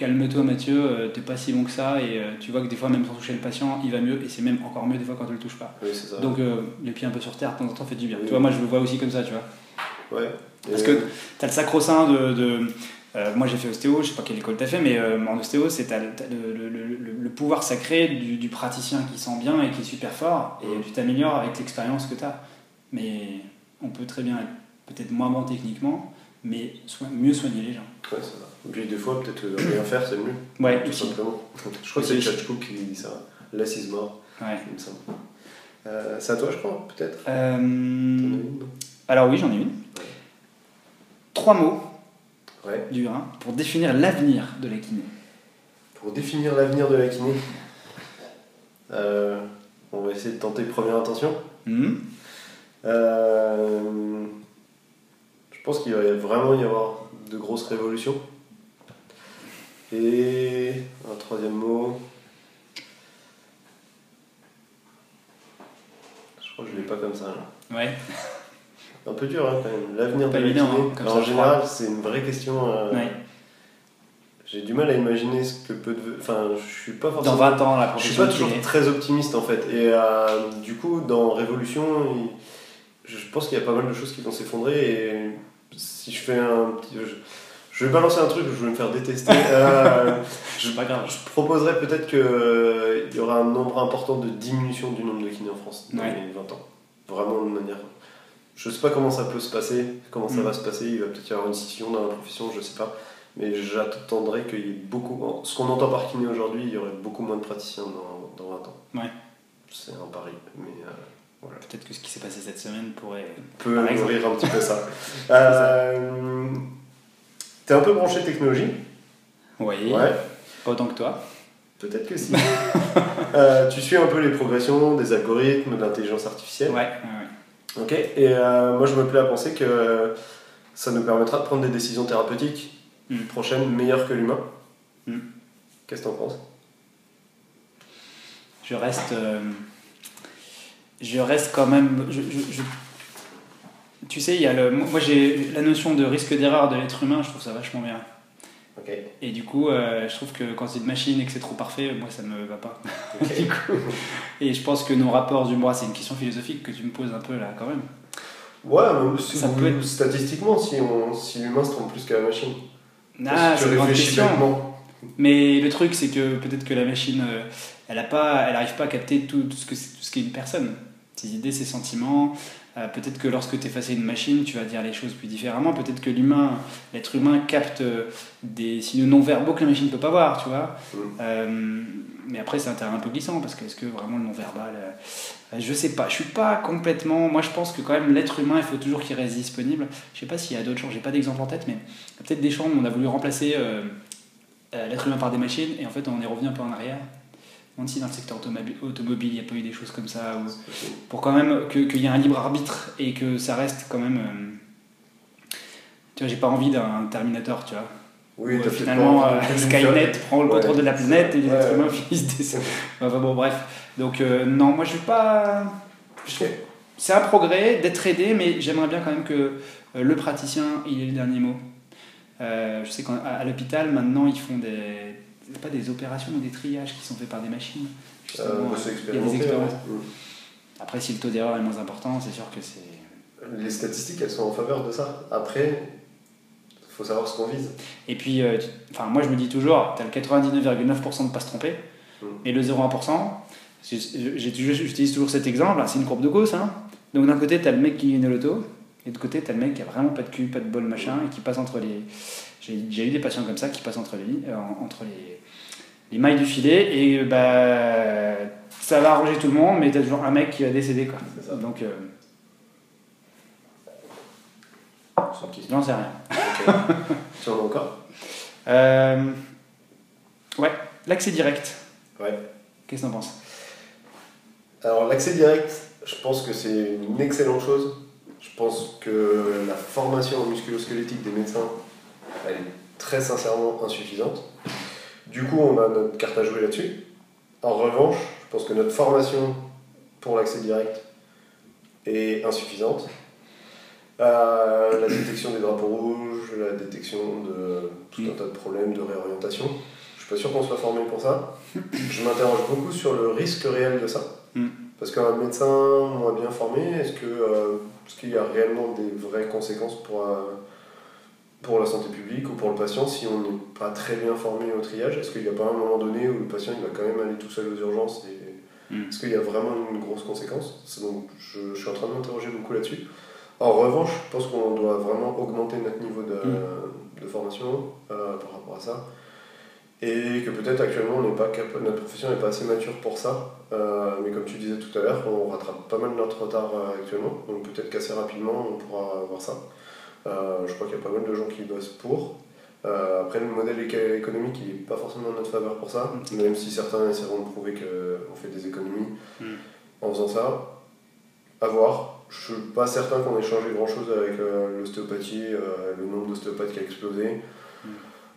calme-toi Mathieu, euh, t'es pas si bon que ça, et euh, tu vois que des fois, même sans toucher le patient, il va mieux, et c'est même encore mieux des fois quand tu le touches pas. Oui, c'est ça. Donc, euh, les pieds un peu sur terre, de temps en temps, fait du bien. Oui. Tu vois, moi, je le vois aussi comme ça, tu vois. ouais. Parce que tu as le sacro-saint de. de- euh, moi j'ai fait ostéo, je sais pas quelle école tu as fait, mais euh, en ostéo, c'est t'as le, t'as le, le- le- le pouvoir sacré du, du praticien qui sent bien et qui est super fort, et tu t'améliores avec l'expérience que tu as. Mais on peut très bien être peut-être moins bon techniquement, mais mieux soigner les gens. Ouais, ça. Et puis des fois, peut-être euh, rien faire, c'est mieux. Ouais, tout aussi. simplement. [LAUGHS] Je crois que c'est Aussi. Chachko qui dit ça. Less is more, Ouais. il me semble. Euh, c'est à toi, je crois, peut-être Euh, alors oui, j'en ai une. Trois mots Ouais. du 1 pour définir l'avenir de la kiné. Pour définir l'avenir de la kiné, euh, on va essayer de tenter première intention. Mhm. Euh, je pense qu'il va vraiment y avoir de grosses révolutions. Et un troisième mot. Je crois que je l'ai pas comme ça. là. Ouais. Un peu dur hein, quand même. L'avenir de évident, kiné. hein, Alors, en je général, c'est une vraie question. euh, Ouais. J'ai du mal à imaginer ce que peut devenir. Enfin, je suis pas forcément. Dans 20 ans, la Je suis profession pas toujours très optimiste en fait. Et euh, du coup, dans Révolution, il- je pense qu'il y a pas mal de choses qui vont s'effondrer. Et si je fais un petit. Je, je vais balancer un truc, je vais me faire détester. [LAUGHS] Euh, C'est pas grave. je proposerais peut-être qu'il y aura un nombre important de diminution du nombre de kinés en France dans Ouais. les 20 ans. Vraiment de manière. Je sais pas comment ça peut se passer, comment ça Mm. va se passer. Il va peut-être y avoir une scission dans la profession, je sais pas. Mais j'attendrais qu'il y ait beaucoup. Ce qu'on entend par kiné aujourd'hui, il y aurait beaucoup moins de praticiens dans, dans 20 ans. Ouais. C'est un pari, mais euh, Peut-être que ce qui s'est passé cette semaine pourrait. peut Par exemple. nourrir un petit peu ça. [LAUGHS] Euh, T'es un peu branché technologie? Oui. Ouais. Pas autant que toi. Peut-être que si. [LAUGHS] Euh, tu suis un peu les progressions des algorithmes, de l'intelligence artificielle? Ouais. ouais, ouais. Ok. Et euh, moi, je me plais à penser que ça nous permettra de prendre des décisions thérapeutiques Mm. prochaines meilleures que l'humain. Mm. Qu'est-ce que t'en penses? Je reste. euh, je reste quand même. je- je- je- Tu sais, il y a le. Moi, j'ai la notion de risque d'erreur de l'être humain, je trouve ça vachement bien. Et du coup, euh, je trouve que quand c'est une machine et que c'est trop parfait, moi, ça me va pas. Ok. [LAUGHS] du coup. Et je pense que nos rapports du c'est une question philosophique que tu me poses un peu là, quand même. Ouais, mais si- Ça peut être- statistiquement, si, on, si l'humain se trompe plus que la machine. Ah, si c'est une question. bêtement. Mais le truc, c'est que peut-être que la machine, euh, elle a pas, elle n'arrive pas à capter tout, tout ce que tout ce qu'est une personne. Ses idées, ses sentiments. Euh, peut-être que lorsque tu es face à une machine, tu vas dire les choses plus différemment. Peut-être que l'humain, l'être humain capte euh, des signaux non verbaux que la machine ne peut pas voir, tu vois. Mm. Euh, mais après, c'est un terrain un peu glissant parce que est-ce que vraiment le non verbal, euh, je sais pas. Je suis pas complètement. Moi, je pense que quand même l'être humain, il faut toujours qu'il reste disponible. Je sais pas s'il y a d'autres champs. J'ai pas d'exemple en tête, mais il y a peut-être des champs où on a voulu remplacer. l'être humain par des machines et en fait on est revenu un peu en arrière. Si dans le secteur automobi- automobile il n'y a pas eu des choses comme ça ou- pour quand même que- qu'il y ait un libre arbitre et que ça reste quand même. euh, tu vois, j'ai pas envie d'un Terminator, tu vois. Oui, Où, euh, finalement euh, Skynet prend le Ouais. contrôle de la planète et les êtres humains finissent des. [LAUGHS] enfin bon, bref. Donc euh, non, moi je suis pas. C'est un progrès d'être aidé, mais j'aimerais bien quand même que le praticien il ait le dernier mot. Je sais qu'à l'hôpital maintenant ils font des pas des opérations ou des triages qui sont faits par des machines. Euh, Justement, bah, il y a des expériences. Après, si le taux d'erreur est moins important, c'est sûr que c'est. Les statistiques, elles sont en faveur de ça. Après, il faut savoir ce qu'on vise. Et puis, euh, tu- enfin, moi je me dis toujours, tu as le 99,9% de pas se tromper, Mm. et le 0,1%, j'ai- j'ai toujours- j'utilise toujours cet exemple, c'est une courbe de Gauss. Hein. Donc d'un côté, tu as le mec qui gagne au loto, et de l'autre côté, tu as le mec qui a vraiment pas de cul, pas de bol, machin, et qui passe entre les. J'ai eu des patients comme ça qui passent entre les, euh, entre les, les mailles du filet et bah, ça va arranger tout le monde, mais t'as toujours un mec qui va décéder. Quoi. Ça. Donc, euh, non, c'est rien. [LAUGHS] Tu en as encore? Euh, ouais, l'accès direct. Ouais. Qu'est-ce que t'en penses? Alors l'accès direct, je pense que c'est une excellente chose. Je pense que la formation en musculo-squelettique des médecins, elle est très sincèrement insuffisante. Du coup, on a notre carte à jouer là-dessus. En revanche, je pense que notre formation pour l'accès direct est insuffisante. Euh, la détection des drapeaux rouges, la détection de tout un tas de problèmes de réorientation. Je suis pas sûr qu'on soit formé pour ça. Je m'interroge beaucoup sur le risque réel de ça. Mm. Parce qu'un médecin moins bien formé, est-ce que, euh, est-ce qu'il y a réellement des vraies conséquences pour, pour la santé publique ou pour le patient si on n'est pas très bien formé au triage? Est-ce qu'il n'y a pas un moment donné où le patient il va quand même aller tout seul aux urgences et Mm. Est-ce qu'il y a vraiment une grosse conséquence? Donc je, je suis en train de m'interroger beaucoup là-dessus. En revanche, je pense qu'on doit vraiment augmenter notre niveau de, de formation euh, par rapport à ça. Et que peut-être actuellement on pas capable, notre profession n'est pas assez mature pour ça. Euh, mais comme tu disais tout à l'heure, on rattrape pas mal notre retard euh, actuellement. Donc peut-être qu'assez rapidement on pourra voir ça. Euh, je crois qu'il y a pas mal de gens qui bossent pour. Euh, après, le modèle éco- économique, il n'est pas forcément en notre faveur pour ça, même si certains essaieront de prouver qu'on fait des économies Mm. en faisant ça. À voir. Je suis pas certain qu'on ait changé grand chose avec euh, l'ostéopathie, euh, le nombre d'ostéopathes qui a explosé. Mm.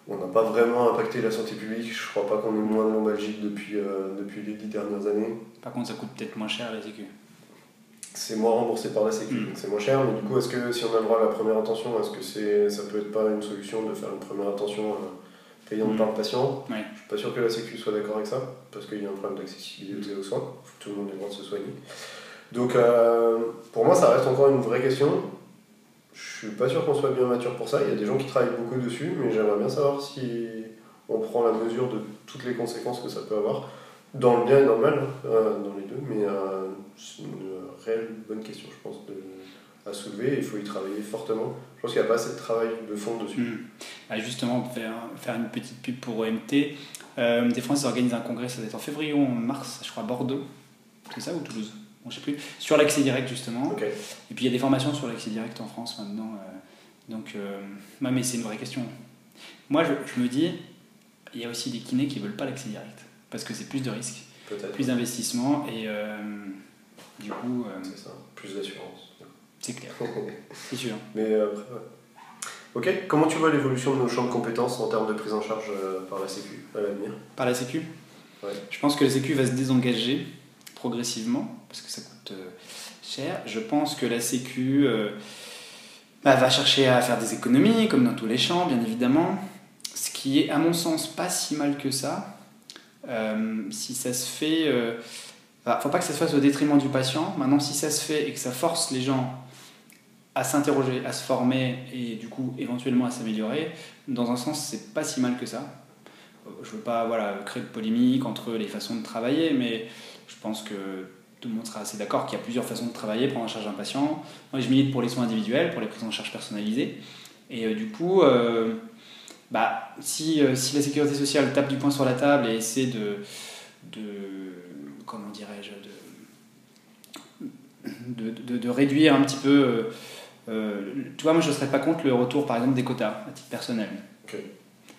On n'a pas vraiment impacté la santé publique. Je crois pas qu'on ait moins de lombalgie depuis, depuis les dix dernières années. Par contre, ça coûte peut-être moins cher les sécu. C'est moins remboursé par la Sécu, Mm. donc c'est moins cher. Mais du coup, est-ce que si on a le droit à la première intention, est-ce que c'est, ça peut être pas une solution de faire une première intention euh, payante Mm. par le patient? Ouais. Je suis pas sûr que la Sécu soit d'accord avec ça, parce qu'il y a un problème d'accessibilité aux soins. Tout le monde le droit de se soigner. Donc, euh, pour moi, ça reste encore une vraie question. Je suis pas sûr qu'on soit bien mature pour ça. Il y a des gens qui travaillent beaucoup dessus, mais j'aimerais bien savoir si on prend la mesure de toutes les conséquences que ça peut avoir, dans le bien et dans le mal, hein, euh, dans les deux. Mais euh, c'est une réelle bonne question, je pense, de, à soulever. Il faut y travailler fortement. Je pense qu'il n'y a pas assez de travail de fond dessus. Mm. Ah, justement, faire, faire une petite pub pour OMT, euh, OMT France organise un congrès, ça va être en février ou en mars, je crois, à Bordeaux. C'est ça ou Toulouse? Bon, Je sais plus. Sur l'accès direct, justement. Et puis il y a des formations sur l'accès direct en France maintenant. euh, donc, euh, mais c'est une vraie question. Moi, je, je me dis, il y a aussi des kinés qui veulent pas l'accès direct. Parce que c'est plus de risques, plus d'investissement et euh, du coup, euh, C'est ça. Plus d'assurance. c'est clair, [LAUGHS] c'est sûr. Mais après, ouais. Ok, comment tu vois l'évolution de nos champs de compétences en termes de prise en charge euh, par la Sécu à l'avenir? Par la Sécu? Ouais. Je pense que la Sécu va se désengager progressivement parce que ça coûte euh, cher. Je pense que la Sécu euh, bah, va chercher à faire des économies, comme dans tous les champs, bien évidemment. Ce qui est, à mon sens, pas si mal que ça. Euh, si ça se fait. Euh, bah, faut pas que ça se fasse au détriment du patient. Maintenant, si ça se fait et que ça force les gens à s'interroger, à se former et du coup éventuellement à s'améliorer, dans un sens, c'est pas si mal que ça. Euh, Je veux pas créer de polémique entre les façons de travailler, mais je pense que tout le monde sera assez d'accord qu'il y a plusieurs façons de travailler, prendre en charge un patient. Moi, je milite pour les soins individuels, pour les prises en charge personnalisées. Et euh, du coup, euh, bah, si, la sécurité sociale tape du poing sur la table et essaie de comment dirais-je, de, de, de- de réduire un petit peu, euh, euh, tu vois, moi je ne serais pas contre le retour par exemple des quotas à titre personnel.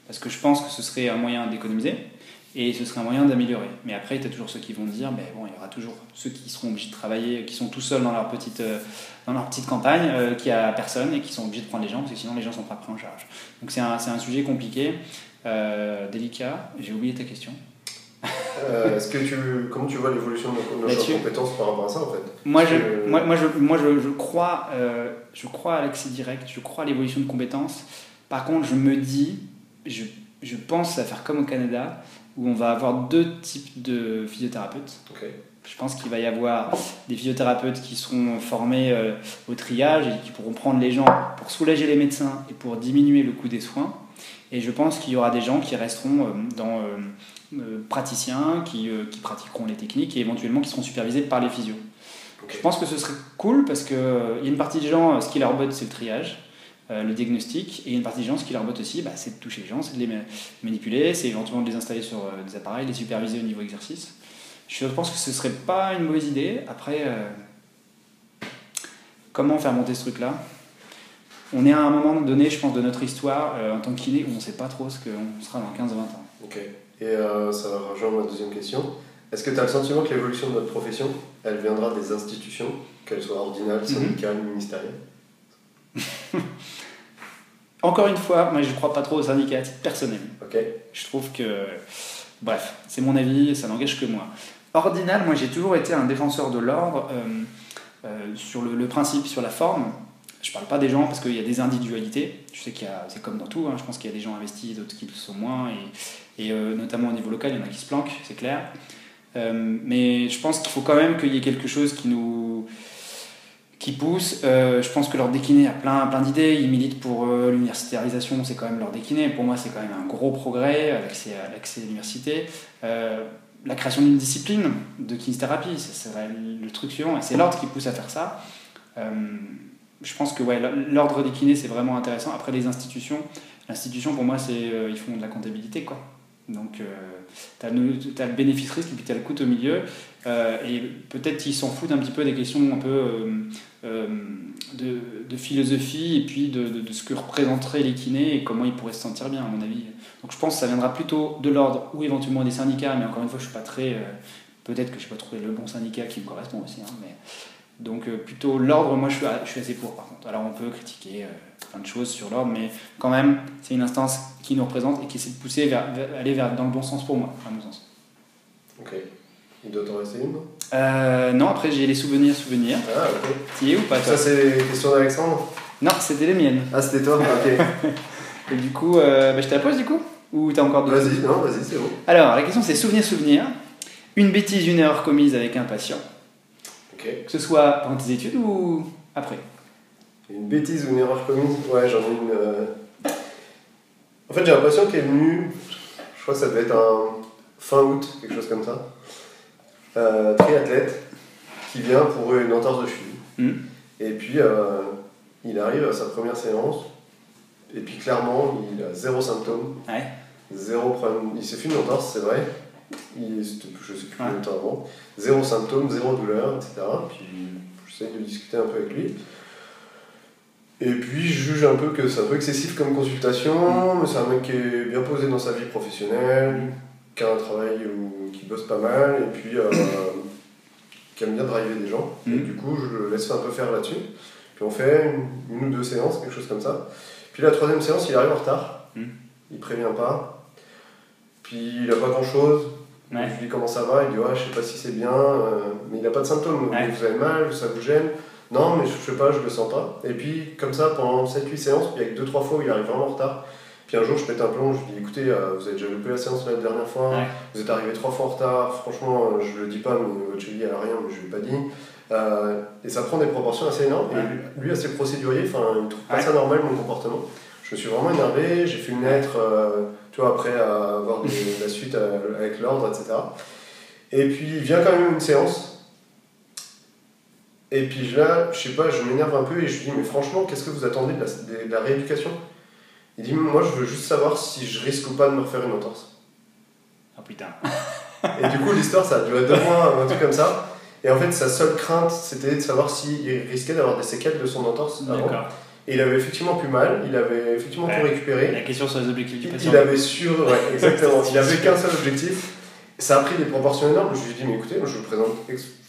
Parce que je pense que ce serait un moyen d'économiser et ce serait un moyen d'améliorer. Mais après, tu as toujours ceux qui vont dire, ben bon, il y aura toujours ceux qui seront obligés de travailler, qui sont tout seuls dans leur petite, euh, dans leur petite campagne, euh, qui a personne et qui sont obligés de prendre les gens parce que sinon les gens sont pas pris en charge. Donc c'est un, un sujet compliqué, euh, délicat. J'ai oublié ta question. Euh, est-ce que tu, comment tu vois l'évolution de nos, champs de compétences par rapport à ça en fait? Moi, je, moi, moi, je, moi je, je crois, euh, je crois à l'accès direct, je crois à l'évolution de compétences. Par contre, je me dis, je, je pense à faire comme au Canada, où on va avoir deux types de physiothérapeutes. Ok. Je pense qu'il va y avoir des physiothérapeutes qui seront formés euh, au triage et qui pourront prendre les gens pour soulager les médecins et pour diminuer le coût des soins. Et je pense qu'il y aura des gens qui resteront dans praticiens, qui, euh, qui pratiqueront les techniques et éventuellement qui seront supervisés par les physios. Je pense que ce serait cool parce qu'il y a une partie des gens, euh, ce qui leur botte, c'est le triage. euh, le diagnostic, et une partie des gens, ce qui leur botte aussi, bah, c'est de toucher les gens, c'est de les manipuler, c'est éventuellement de les installer sur euh, des appareils, les superviser au niveau exercice. Je pense que ce serait pas une mauvaise idée. Après, euh, comment faire monter ce truc-là? On est à un moment donné, je pense, de notre histoire en tant kiné où on ne sait pas trop ce qu'on sera dans 15-20 ans. Ok. Et ça va rejoindre ma deuxième question. Est-ce que tu as le sentiment que l'évolution de notre profession, elle viendra des institutions, qu'elles soient ordinales, mhm. syndicales, ministérielles? [LAUGHS] Encore une fois, moi je ne crois pas trop aux syndicats personnels. Je trouve que. Bref, c'est mon avis, ça n'engage que moi. Ordinal, moi j'ai toujours été un défenseur de l'ordre euh, euh, sur le, principe, sur la forme. Je parle pas des gens parce qu'il y a des individualités. Je sais qu'il y a, c'est comme dans tout, hein. je pense qu'il y a des gens investis, d'autres qui le sont moins, et, euh, notamment au niveau local, il y en a qui se planquent, c'est clair. mais je pense qu'il faut quand même qu'il y ait quelque chose qui nous, qui pousse. Euh, je pense que leur décliné a plein, plein d'idées. Ils militent pour euh, l'universitarisation, c'est quand même leur décliné. Pour moi, c'est quand même un gros progrès, l'accès à l'accès à l'université. Euh, la création d'une discipline de kinésithérapie, c'est le truc suivant. Et c'est l'ordre qui pousse à faire ça. Je pense que ouais, l'ordre des kinés, c'est vraiment intéressant. Après, les institutions, l'institution, pour moi, c'est ils font de la comptabilité. Quoi. Donc, tu as, le bénéfice-risque et puis tu as le coût au milieu. et peut-être qu'ils s'en foutent un petit peu des questions un peu euh, de, de, philosophie et puis de, ce que représenteraient les kinés et comment ils pourraient se sentir bien, à mon avis. Donc je pense que ça viendra plutôt de l'ordre ou éventuellement des syndicats, mais encore une fois, je suis pas très. Euh, peut-être que je n'ai pas trouvé le bon syndicat qui me correspond aussi. Hein, mais, donc euh, plutôt l'ordre, moi je suis, je suis, assez pour par contre. Alors on peut critiquer plein de choses sur l'ordre, mais quand même, c'est une instance qui nous représente et qui essaie de pousser vers, aller vers, dans le bon sens pour moi, à mon sens. Ok. Il doit t'en rester une euh, Non, après j'ai les souvenirs, souvenirs. Ah, ok. Tu es ou pas Ça, c'est les questions d'Alexandre? Non, c'était les miennes. Ah, c'était toi? Ok. [LAUGHS] Et du coup, euh, bah, je te la pose du coup? Ou t'as encore d'autres Vas-y, non, vas-y, c'est bon. Alors, la question c'est souvenir, souvenir. Une bêtise, une erreur commise avec un patient. Que ce soit pendant tes études ou après Une bêtise ou une erreur commise Ouais, j'en ai une. Euh. En fait, j'ai patient qui est venu, je crois que ça devait être un fin août, quelque chose comme ça. Euh, triathlète qui vient pour une entorse de cheville. Hmm. Et puis, euh, il arrive à sa première séance, et puis clairement, il a zéro symptôme. Zéro problème. Il s'est fait une entorse, c'est vrai. Il, je sais plus combien de temps avant. Zéro symptôme, zéro douleur, etc. Puis j'essaie de discuter un peu avec lui. Et puis je juge un peu que c'est un peu excessif comme consultation, hmm. mais c'est un mec qui est bien posé dans sa vie professionnelle, qui a un travail ou qui bosse pas mal et puis euh, qui aime bien driver des gens. Et mm. du coup, je le laisse un peu faire là-dessus. Puis on fait une, ou deux séances, quelque chose comme ça. Puis la troisième séance, il arrive en retard. Mm. Il prévient pas. Puis il a pas grand-chose. Je lui dis comment ça va? Il dit ouais, je sais pas si c'est bien, euh, mais il a pas de symptômes. Vous avez mal, ça vous gêne. Non, mais je sais pas, je le sens pas. Et puis comme ça, pendant 7-8 séances, puis avec 2-3 fois où il arrive vraiment en retard, puis un jour, je pète un plomb, je lui dis écoutez, euh, vous avez déjà loupé la séance la dernière fois, vous êtes arrivé trois fois en retard, franchement, euh, je le dis pas, mais votre cheville elle a rien, mais je lui ai pas dit. Euh, et ça prend des proportions assez énormes. Et lui, assez procédurier, enfin, il trouve pas ça normal mon comportement. Je me suis vraiment énervé, j'ai fait une lettre, tu vois, après avoir [LAUGHS] la suite avec l'ordre, etc. Et puis il vient quand même une séance. Et puis là, je sais pas, je m'énerve un peu et je lui dis, mais franchement, qu'est-ce que vous attendez de la rééducation? Il dit Moi, je veux juste savoir si je risque ou pas de me refaire une entorse. Ah putain. [LAUGHS] et du coup, l'histoire, ça a duré deux mois, un truc comme ça. Et en fait, sa seule crainte, c'était de savoir s'il risquait d'avoir des séquelles de son entorse avant. Et il avait effectivement plus mal, il avait effectivement tout récupéré. La question sur les objectifs du patient. Il avait sur, ouais, [LAUGHS] exactement. il avait qu'un seul objectif. Ça a pris des proportions énormes. Je lui ai dit, mais écoutez, je vous présente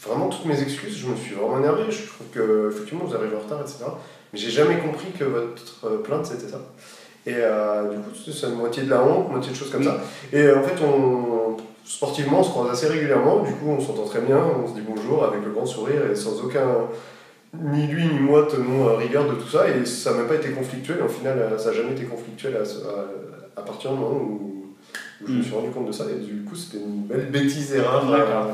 vraiment toutes mes excuses. Je me suis vraiment énervé. Je trouve que effectivement vous arrivez en retard, etc. Mais j'ai jamais compris que votre plainte c'était ça. Et euh, du coup, c'est moitié de la honte, moitié de choses comme ça. Et euh, en fait, on, sportivement, on se croise assez régulièrement. Du coup, on s'entend très bien, on se dit bonjour avec le grand sourire et sans aucun. Ni lui ni moi tenons rigueur de tout ça. Et ça n'a même pas été conflictuel. Au final, ça n'a jamais été conflictuel à, partir du moment où, je me suis rendu compte de ça. Et du coup, c'était une belle bêtise erreur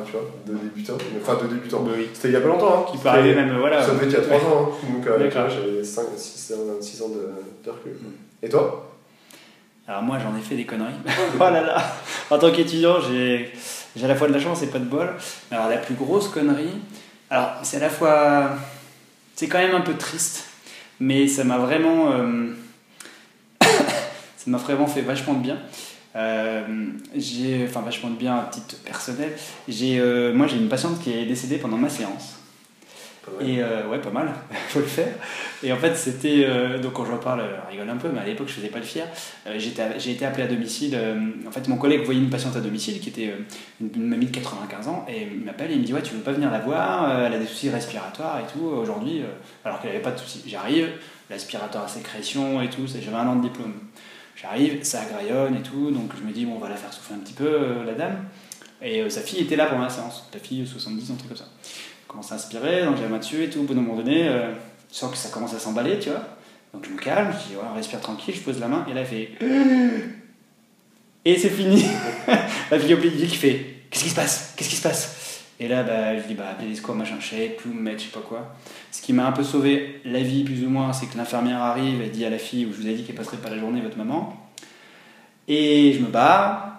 tu vois, de débutant. Enfin, de débutant. Oui. C'était il y a pas longtemps. Hein. Qui arriver même, voilà. Ça devait être il y a 3 ans. Hein. Donc, euh, j'avais 6 ans de, de recul. Mm. Et toi? Alors moi j'en ai fait des conneries. [LAUGHS] oh là là En tant qu'étudiant, j'ai, j'ai à la fois de la chance et pas de bol. Alors la plus grosse connerie, alors c'est à la fois... C'est quand même un peu triste, Mais ça m'a vraiment. euh, [COUGHS] ça m'a vraiment fait vachement de bien. Euh, j'ai, enfin, vachement de bien à titre personnel. J'ai, euh, moi, j'ai une patiente qui est décédée pendant ma séance. Et euh, ouais, pas mal, [LAUGHS] faut le faire. Et en fait, c'était. euh, donc, quand je parle, je rigole un peu, mais à l'époque, je faisais pas le fier. Euh, j'ai été appelé à domicile. euh, en fait, mon collègue voyait une patiente à domicile qui était euh, une, mamie de 95 ans et il m'appelle et il me dit Ouais, tu veux pas venir la voir Euh, Elle a des soucis respiratoires et tout aujourd'hui. euh, alors qu'elle avait pas de soucis. J'arrive, l'aspirateur à sécrétion et tout, j'avais un an de diplôme. J'arrive, ça graillonne et tout, donc je me dis Bon, on va la faire souffler un petit peu, euh, la dame. Et euh, sa fille était là pendant la séance. La fille, 70, un truc comme ça commence à inspirer, donc j'ai dessus et tout, au bout d'un moment donné, euh, je sens que ça commence à s'emballer, tu vois. Donc je me calme, je dis, ouais, on respire tranquille, je pose la main, et là, elle fait. [GASPS] Et c'est fini [LAUGHS] La fille milieu qui fait, qu'est-ce qui se passe? Qu'est-ce qui se passe? Et là, bah, je dis, bah, appelez les secours, machin, shake, plume, mettre, je sais pas quoi. Ce qui m'a un peu sauvé la vie, plus ou moins, c'est que l'infirmière arrive et dit à la fille, où je vous ai dit qu'elle passerait pas la journée, votre maman. Et je me barre.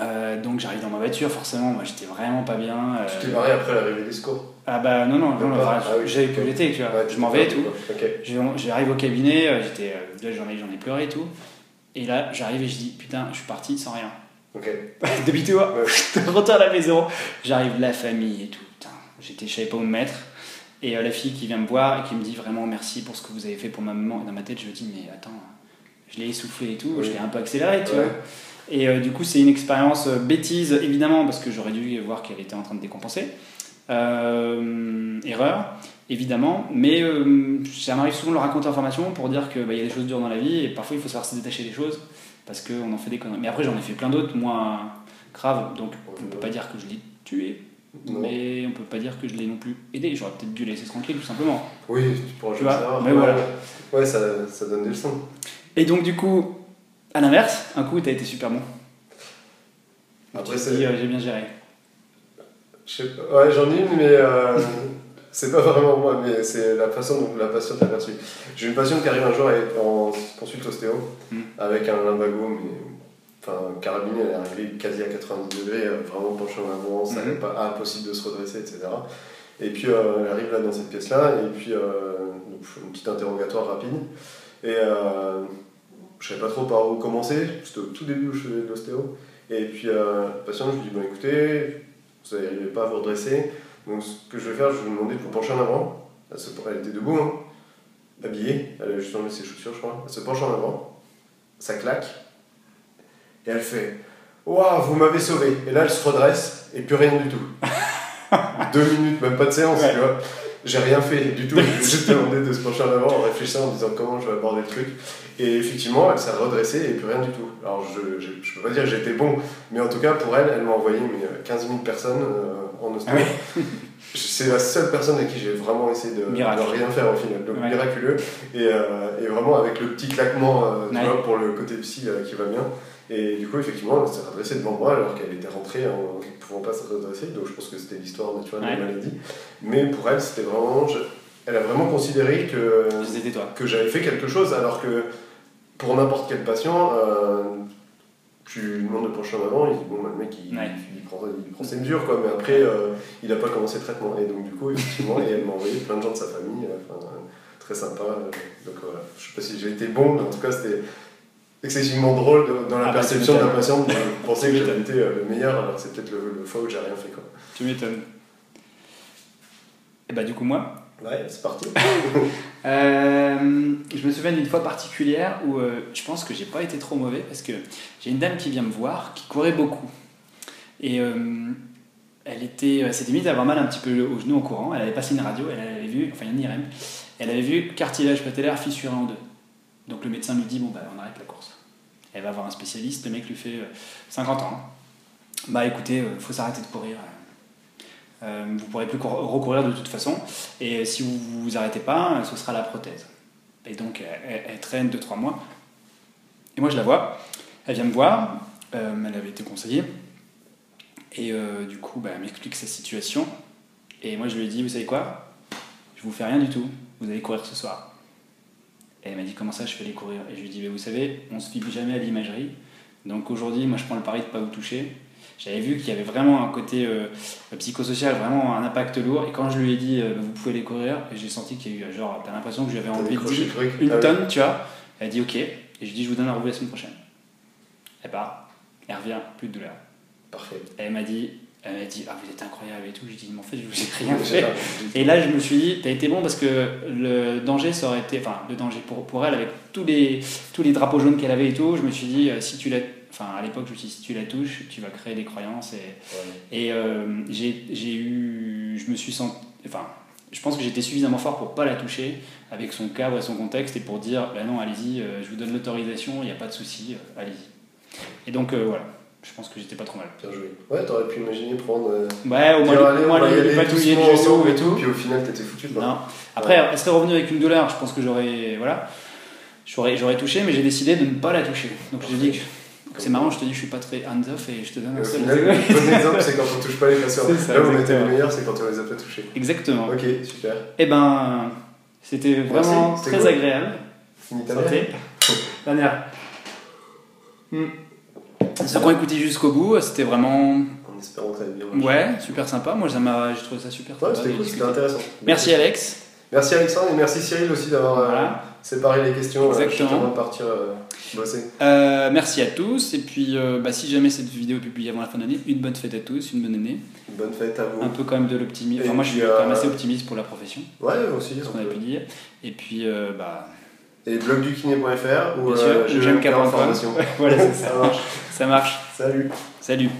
Euh, donc j'arrive dans ma voiture, forcément, moi j'étais vraiment pas bien. euh, Tu t'es barré après l'arrivée des secours ah bah non, non, non, enfin, Ah oui. que j'étais, tu vois. Ouais, je m'en vais et tout. J'arrive au cabinet, euh, j'étais, j'en ai, j'en ai pleuré et tout. Et là, j'arrive et je dis, putain, je suis parti sans rien. Ok. [LAUGHS] Depuis toi, Ouais. [LAUGHS] je retourne à la maison. J'arrive, la famille et tout. Putain, j'étais, je savais pas où me mettre. Et euh, la fille qui vient me voir et qui me dit vraiment merci pour ce que vous avez fait pour ma maman. Et dans ma tête, je me dis, mais attends, je l'ai essoufflé et tout, Oui. je l'ai un peu accéléré, tu Ouais. vois. Et euh, du coup, c'est une expérience euh, bêtise, évidemment, parce que j'aurais dû voir qu'elle était en train de décompenser. Euh, erreur, évidemment, mais euh, ça m'arrive souvent de le raconter en formation pour dire qu'il y a des choses dures dans la vie et parfois il faut savoir se détacher des choses parce qu'on en fait des conneries. Mais après, j'en ai fait plein d'autres moins graves, donc on ne peut pas dire que je l'ai tué, Non. mais on peut pas dire que je l'ai non plus aidé. J'aurais peut-être dû laisser tranquille, tout simplement. Oui, tu pourras Tu vois, savoir. mais Ouais, voilà. Ouais, ça, ça donne des leçons. Et donc, du coup, à l'inverse, un coup, t'as été super bon. Après, Tu c'est- euh, j'ai bien géré. Je sais pas. Ouais, j'en ai une, mais euh, [LAUGHS] c'est pas vraiment moi, mais c'est la façon dont la patiente a perçu. J'ai une patiente qui arrive un jour et- en consulte ostéo Mm. avec un lumbago, mais enfin, carabiné, elle est arrivée quasi à 90 degrés, euh, vraiment penchée en avant, ça Mhm. n'est pas impossible de se redresser, etc. Et puis euh, elle arrive là dans cette pièce-là, et puis euh, donc, une petite interrogatoire rapide. Et euh, je savais pas trop par où commencer, c'était au tout début où je faisais de l'ostéo. Et puis euh, patient, je lui dis Bon, écoutez, vous n'arrivez pas à vous redresser. Donc ce que je vais faire, je vais vous demander de vous pencher en avant. Elle, se- elle était debout, hein, habillée, elle avait juste enlevé ses chaussures, je crois. Elle se penche en avant, ça claque, et elle fait Waouh, vous m'avez sauvé. Et là, elle se redresse, et plus rien du tout. [LAUGHS] Deux minutes, même pas de séance, Ouais. tu vois. J'ai rien fait du tout, [LAUGHS] j'ai juste demandé de se pencher en avant en réfléchissant, en disant comment je vais aborder le truc. Et effectivement, elle s'est redressée et plus rien du tout. Alors je, je peux pas dire que j'étais bon, mais en tout cas pour elle, elle m'a envoyé mais, euh, 15 000 personnes euh, en ostéo. Ah [LAUGHS] C'est la seule personne avec qui j'ai vraiment essayé de, de rien faire au final, donc Ouais. miraculeux. Et, euh, et vraiment avec le petit claquement euh, tu Ouais. vois, pour le côté psy euh, qui va bien. Et du coup, effectivement, elle s'est redressée devant moi alors qu'elle était rentrée en ne pouvant pas se redresser. Donc je pense que c'était l'histoire naturelle Ouais. de la maladie. Mais pour elle, c'était vraiment. je- Elle a vraiment considéré que que j'avais fait quelque chose, alors que pour n'importe quel patient, euh, tu lui demandes de pencher en avant, il dit bon, bah, le mec il, Ouais. il prend, il prend ses mesures, quoi, mais après euh, il n'a pas commencé le traitement. Et donc, du coup, effectivement, et elle m'a envoyé plein de gens de sa famille, euh, très sympa. donc voilà, je sais pas si j'ai été bon, mais en tout cas, c'était excessivement drôle de- dans la Ah bah, perception m'étonnes. patiente de penser que j'avais été euh, le meilleur, alors que c'est peut-être le, le fois où j'ai rien fait. Quoi. Tu m'étonnes. Et bah, du coup, moi, Ouais, c'est parti. [LAUGHS] Euh, je me souviens d'une fois particulière où euh, je pense que j'ai pas été trop mauvais parce que j'ai une dame qui vient me voir qui courait beaucoup. Et euh, elle était, euh, c'était limite d'avoir mal un petit peu au genou en courant. Elle avait passé une radio, elle avait vu, enfin une IRM, elle avait vu cartilage patellaire fissuré en deux. Donc le médecin lui dit bon bah on arrête la course. Elle va voir un spécialiste, le mec lui fait euh, 50 ans. Bah écoutez, il faut s'arrêter de courir. Euh, vous ne pourrez plus cour- recourir de toute façon. Et si vous ne vous arrêtez pas, ce sera la prothèse. Et donc, elle, traîne 2-3 mois. Et moi, je la vois. Elle vient me voir. euh, elle avait été conseillée. Et euh, du coup, bah, elle m'explique sa situation. Et moi, je lui dit, vous savez quoi? Je vous fais rien du tout. Vous allez courir ce soir. Et elle m'a dit, comment ça, je vais aller courir? Et je lui ai dit, mais vous savez, on se fie jamais à l'imagerie. Donc aujourd'hui, moi, je prends le pari de ne pas vous toucher. J'avais vu qu'il y avait vraiment un côté euh, psychosocial, vraiment un impact lourd. Et quand je lui ai dit, euh, vous pouvez les courir, j'ai senti qu'il y a eu, genre, t'as l'impression que je lui avais enlevé décroché 10 le truc. une Ah tonne, tu vois. Elle a dit ok. Et je lui ai dit, je vous donne un rendez-vous la semaine prochaine. Elle part, elle revient, plus de douleur. Parfait. Elle m'a dit, elle m'a dit, ah vous êtes incroyable et tout. J'ai dit, mais en fait, je vous ai [LAUGHS] rien fait. Et là, je me suis dit, t'as été bon parce que le danger, ça aurait été, enfin, le danger pour, pour elle, avec tous les, tous les drapeaux jaunes qu'elle avait et tout, je me suis dit, euh, si tu la, enfin, à l'époque, je me suis dit, si tu la touches, tu vas créer des croyances. Et, Ouais. et euh, j'ai eu, je me suis senti, enfin, je pense que j'étais suffisamment fort pour pas la toucher avec son cadre et son contexte et pour dire, bah non, allez-y, euh, je vous donne l'autorisation, il n'y a pas de souci, allez-y. Et donc, euh, voilà, je pense que j'étais pas trop mal. Bien joué. Ouais, t'aurais pu imaginer prendre. euh, Ouais, au moins, dire, allez, au moins aller lui patouiller du ensemble et tout. Puis au final, t'étais foutu. quoi. Non. Après, elle serait revenue avec une douleur, je pense que j'aurais. Voilà. J'aurais, j'aurais touché, mais j'ai décidé de ne pas la toucher. Donc je dis que c'est marrant, je te dis je suis pas très hands-off et je te donne un seul. final, le bon exemple, c'est quand on touche pas les passeurs. Là où on était le meilleur, c'est quand on les a pas touchés. Exactement. Ok, super. Et ben, c'était vraiment très agréable. Fini ta. [LAUGHS] Dernière. Qui ont écouté jusqu'au bout, c'était vraiment. En espérant que ça bien. Ouais, super sympa. Moi, j'ai trouvé ça super Ouais, sympa c'était de cool, c'était intéressant. Merci Alex. Merci Alexandre et merci Cyril aussi d'avoir euh, séparé les questions euh, Exactement. avant de partir euh, bosser. Euh, merci à tous. Et puis, euh, bah, si jamais cette vidéo est publiée avant la fin d'année, une bonne fête à tous, une bonne année. Une bonne fête à vous. Un peu quand même de l'optimisme. Enfin, moi, je suis quand même euh, assez optimiste pour la profession, Ouais, aussi. ce qu'on a pu dire. Et puis, euh, bah, Et blogdukiné.fr ou euh, j'aime vais qu'à information. [LAUGHS] voilà, ça marche. Ça marche. Salut. Salut.